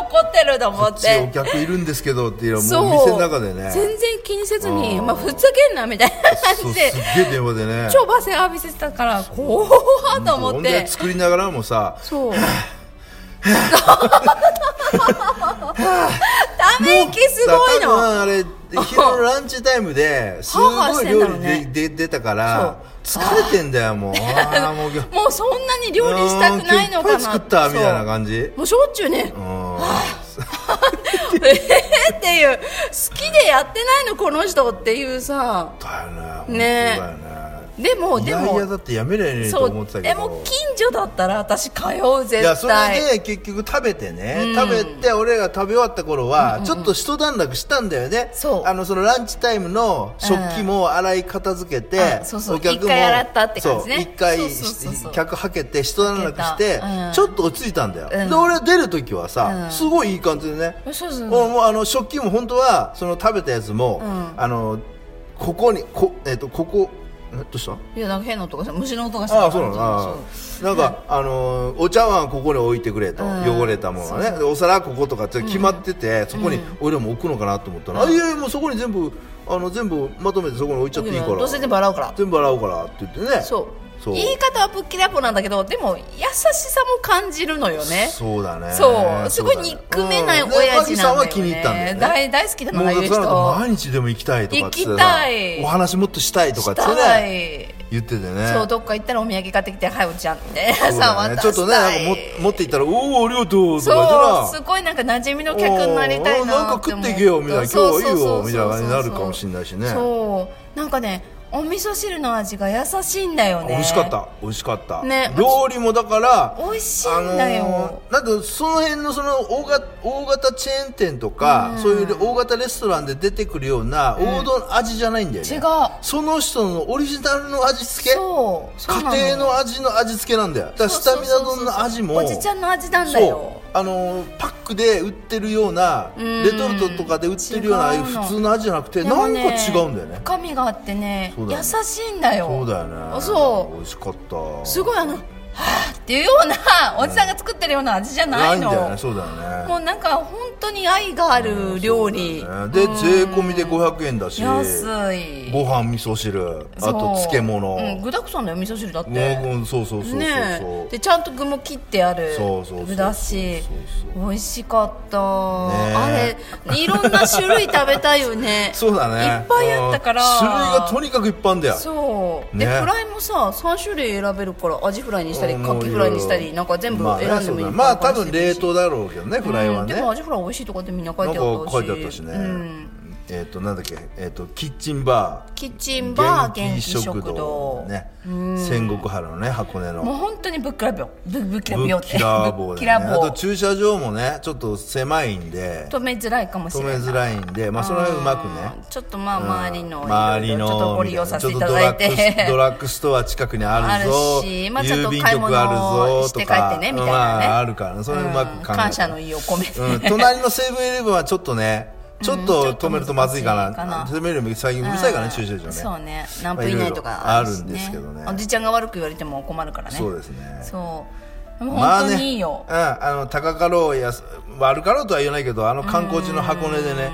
怒ってると思っこっちおて客いるんですけどっていうのはもう店の中でね全然気にせずにうん。まあ、ふざけんなみたいな感じで。すっげえ電話でね。超罵声浴びせてたから怖っと思って。で作りながらもさそう。ため息すごい多の分あれ昼のランチタイムですごい料理でで出たから疲れてんだよもう。もうもうそんなに料理したくないのかな。作ったみたいな感じ。もうしょっちゅうね。うん。えーっていう。好きでやってないのこの人っていうさ。だよねね。ねでもでいやいもやだってやめりゃいいとそう思ってたけど。でも近所だったら私通う絶対。いやそれで結局食べてね、うん。食べて俺が食べ終わった頃はちょっと一段落したんだよね、そう。あのそのランチタイムの食器も洗い片付けて、あそうそう。お客も一回洗ったって感じね。そう一回客はけて一段落して、ちょっと落ち着いたんだよ、うん。で俺出る時はさ、うん。すごいいい感じでね、そうそう。もうあの食器も本当はその食べたやつも、うん。あのここにこ,、えっとここえどうした？いやなんか変な音がした。虫の音がした。ああそうなの。ああ。なんか、あのーお茶碗ここに置いてくれと、うん。汚れたものがね。でお皿こことかって決まってて、そこに俺らも置くのかなと思ったら、あいやいやもうそこに全部あの全部まとめてそこに置いちゃっていいから。どうせ全部洗うから。全部洗うからって言ってね。そう言い方はぶっきらぼうなんだけどでも優しさも感じるのよね。そうだね。そう。すごい憎めないうん。親父なんだよね。でマギさんは気に入ったんだよね。大大好きだなああいう人から毎日でも行きたいとかっつって行きたい。お話もっとしたいとかってねい。言っててね。そうどっか行ったらお土産買ってきて「はいおちゃん」みた ちょっとねなんかも持っていったら「おおありがとう」とか言ってそうなすごいなんか馴染みの客になりたいななんか食っていけよみたいな今日はいいよみたいな感じになるかもしれないしね。そう。なんかねお味噌汁の味が優しいんだよね。美味しかった。美味しかった、ね。料理もだから美味しいんだよ、あのーなんかその辺のその大型大型チェーン店とか、そういう大型レストランで出てくるような王道の味じゃないんだよね、違う。その人のオリジナルの味付け？そう。そうな家庭の味の味付けなんだよ。だからスタミナ丼の味もおじちゃんの味なんだよあのーパックで売ってるようなレトルトとかで売ってるようなう普通の味じゃなくてでもなんねか違うんだよね。深みがあってねね。優しいんだよ。そうだよね。そ美味しかった。うすごいあのっていうようなおじさんが作ってるような味じゃないの。んだよねそうだよね。もうなんか本当に愛がある料理、ね。で税込みで500円だし。安い。ご飯味噌汁。あと漬物。うん、具だくさんだよ味噌汁だって。ねうんそうそうそうそうね。えでちゃんと具も切ってある。具だし。美味しかった、あれいろんな種類食べたいよね。そうだね。いっぱいあったから。うん。種類がとにかくいっぱいあんだよ。そう、ね。でフライもさ3種類選べるからアジフライにしたりうんカキフライにしたりなんか全部選んでもいいまあ多分冷凍だろうけどねフライはね、うん。でもアジフライ美味しいとかってみんな書いてあったし。か書いてあったしね、うんえっ、となんだっけ？えっ、とキッチンバー。キッチンバー元気食堂。ね。戦国原のね箱根の。もう本当にぶっきらぼうぶ ぶっきらぼうぶっきらぼうぶっで、ね、あきらぼう。と駐車場もねちょっと狭いんで。止めづらいかもしれない。止めづらいんで。まあその辺うまくね。ちょっとまあ周りの周りのちょっとご利用させていただいちょっとドラッグスてドラッグストア近くにあるぞ。あるしまあちょっと郵便買い物局あるぞして帰ってねみたいなね。まあ、あるからね。それうまく感謝の意を込めて、うん、隣のセブンイレブンはちょっとねちょっと止めるとまずいかな,、うんちょっと難しいかな。セブンイレブン最近うるさいからね駐車場ね。そうね。何分以内とかあるんですけどね。おじちゃんが悪く言われても困るからね。そうですね。そう。本当にいいよ、ね、うん、あの高かろうやす悪かろうとは言わないけどあの観光地の箱根でね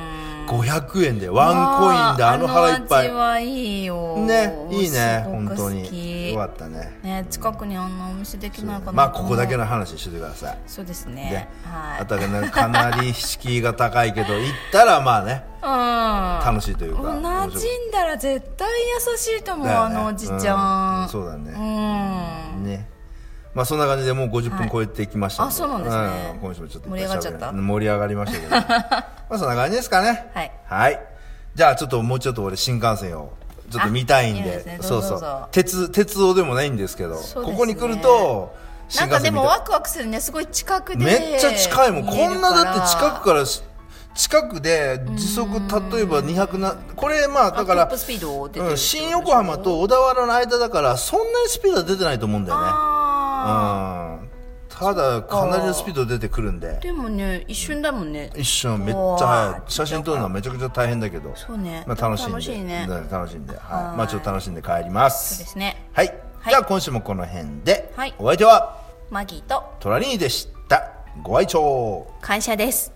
500円でワンコインであの腹いっぱい。あの味はいいよ。ねいいね本当によかったね。ね近くにあんなお店できないかなまあここだけのの話しててください。そうですでねはい。あとはねかなり敷居が高いけど行ったらまあねうん。楽しいというか馴染んだら絶対優しいと思う、ね。あのおじちゃん、うん。そうだね。うん。ね。まあそんな感じでもう50分超えてきました。あそうなんですね。うん。今週もちょっと盛り上がっちゃった？盛り上がりましたけど。まあそんな感じですかね。はい。はい。じゃあちょっともうちょっと俺新幹線をちょっと見たいんで。そうそどう鉄鉄道でもないんですけどね。ここに来るとなんかでもワクワクするね。すごい近くで。めっちゃ近いもん。こんなだって近くらからし近くで時速例えば200なこれまあだからあトップスピード出てるうん、新横浜と小田原の間だからそんなにスピードは出てないと思うんだよね。あうん肌か。なりのスピード出てくるんで。でもね一瞬だもんね。一瞬めっちゃ速い写真撮るのはめちゃくちゃ大変だけど。そうね、まあ、楽しいね楽しいね。楽しんで、はい。まあちょっと楽しんで帰ります。そうですね。はい、はい、じゃあ今週もこの辺で、はい、お相手は？マギーと。トラリーでした。ご愛聴。感謝です。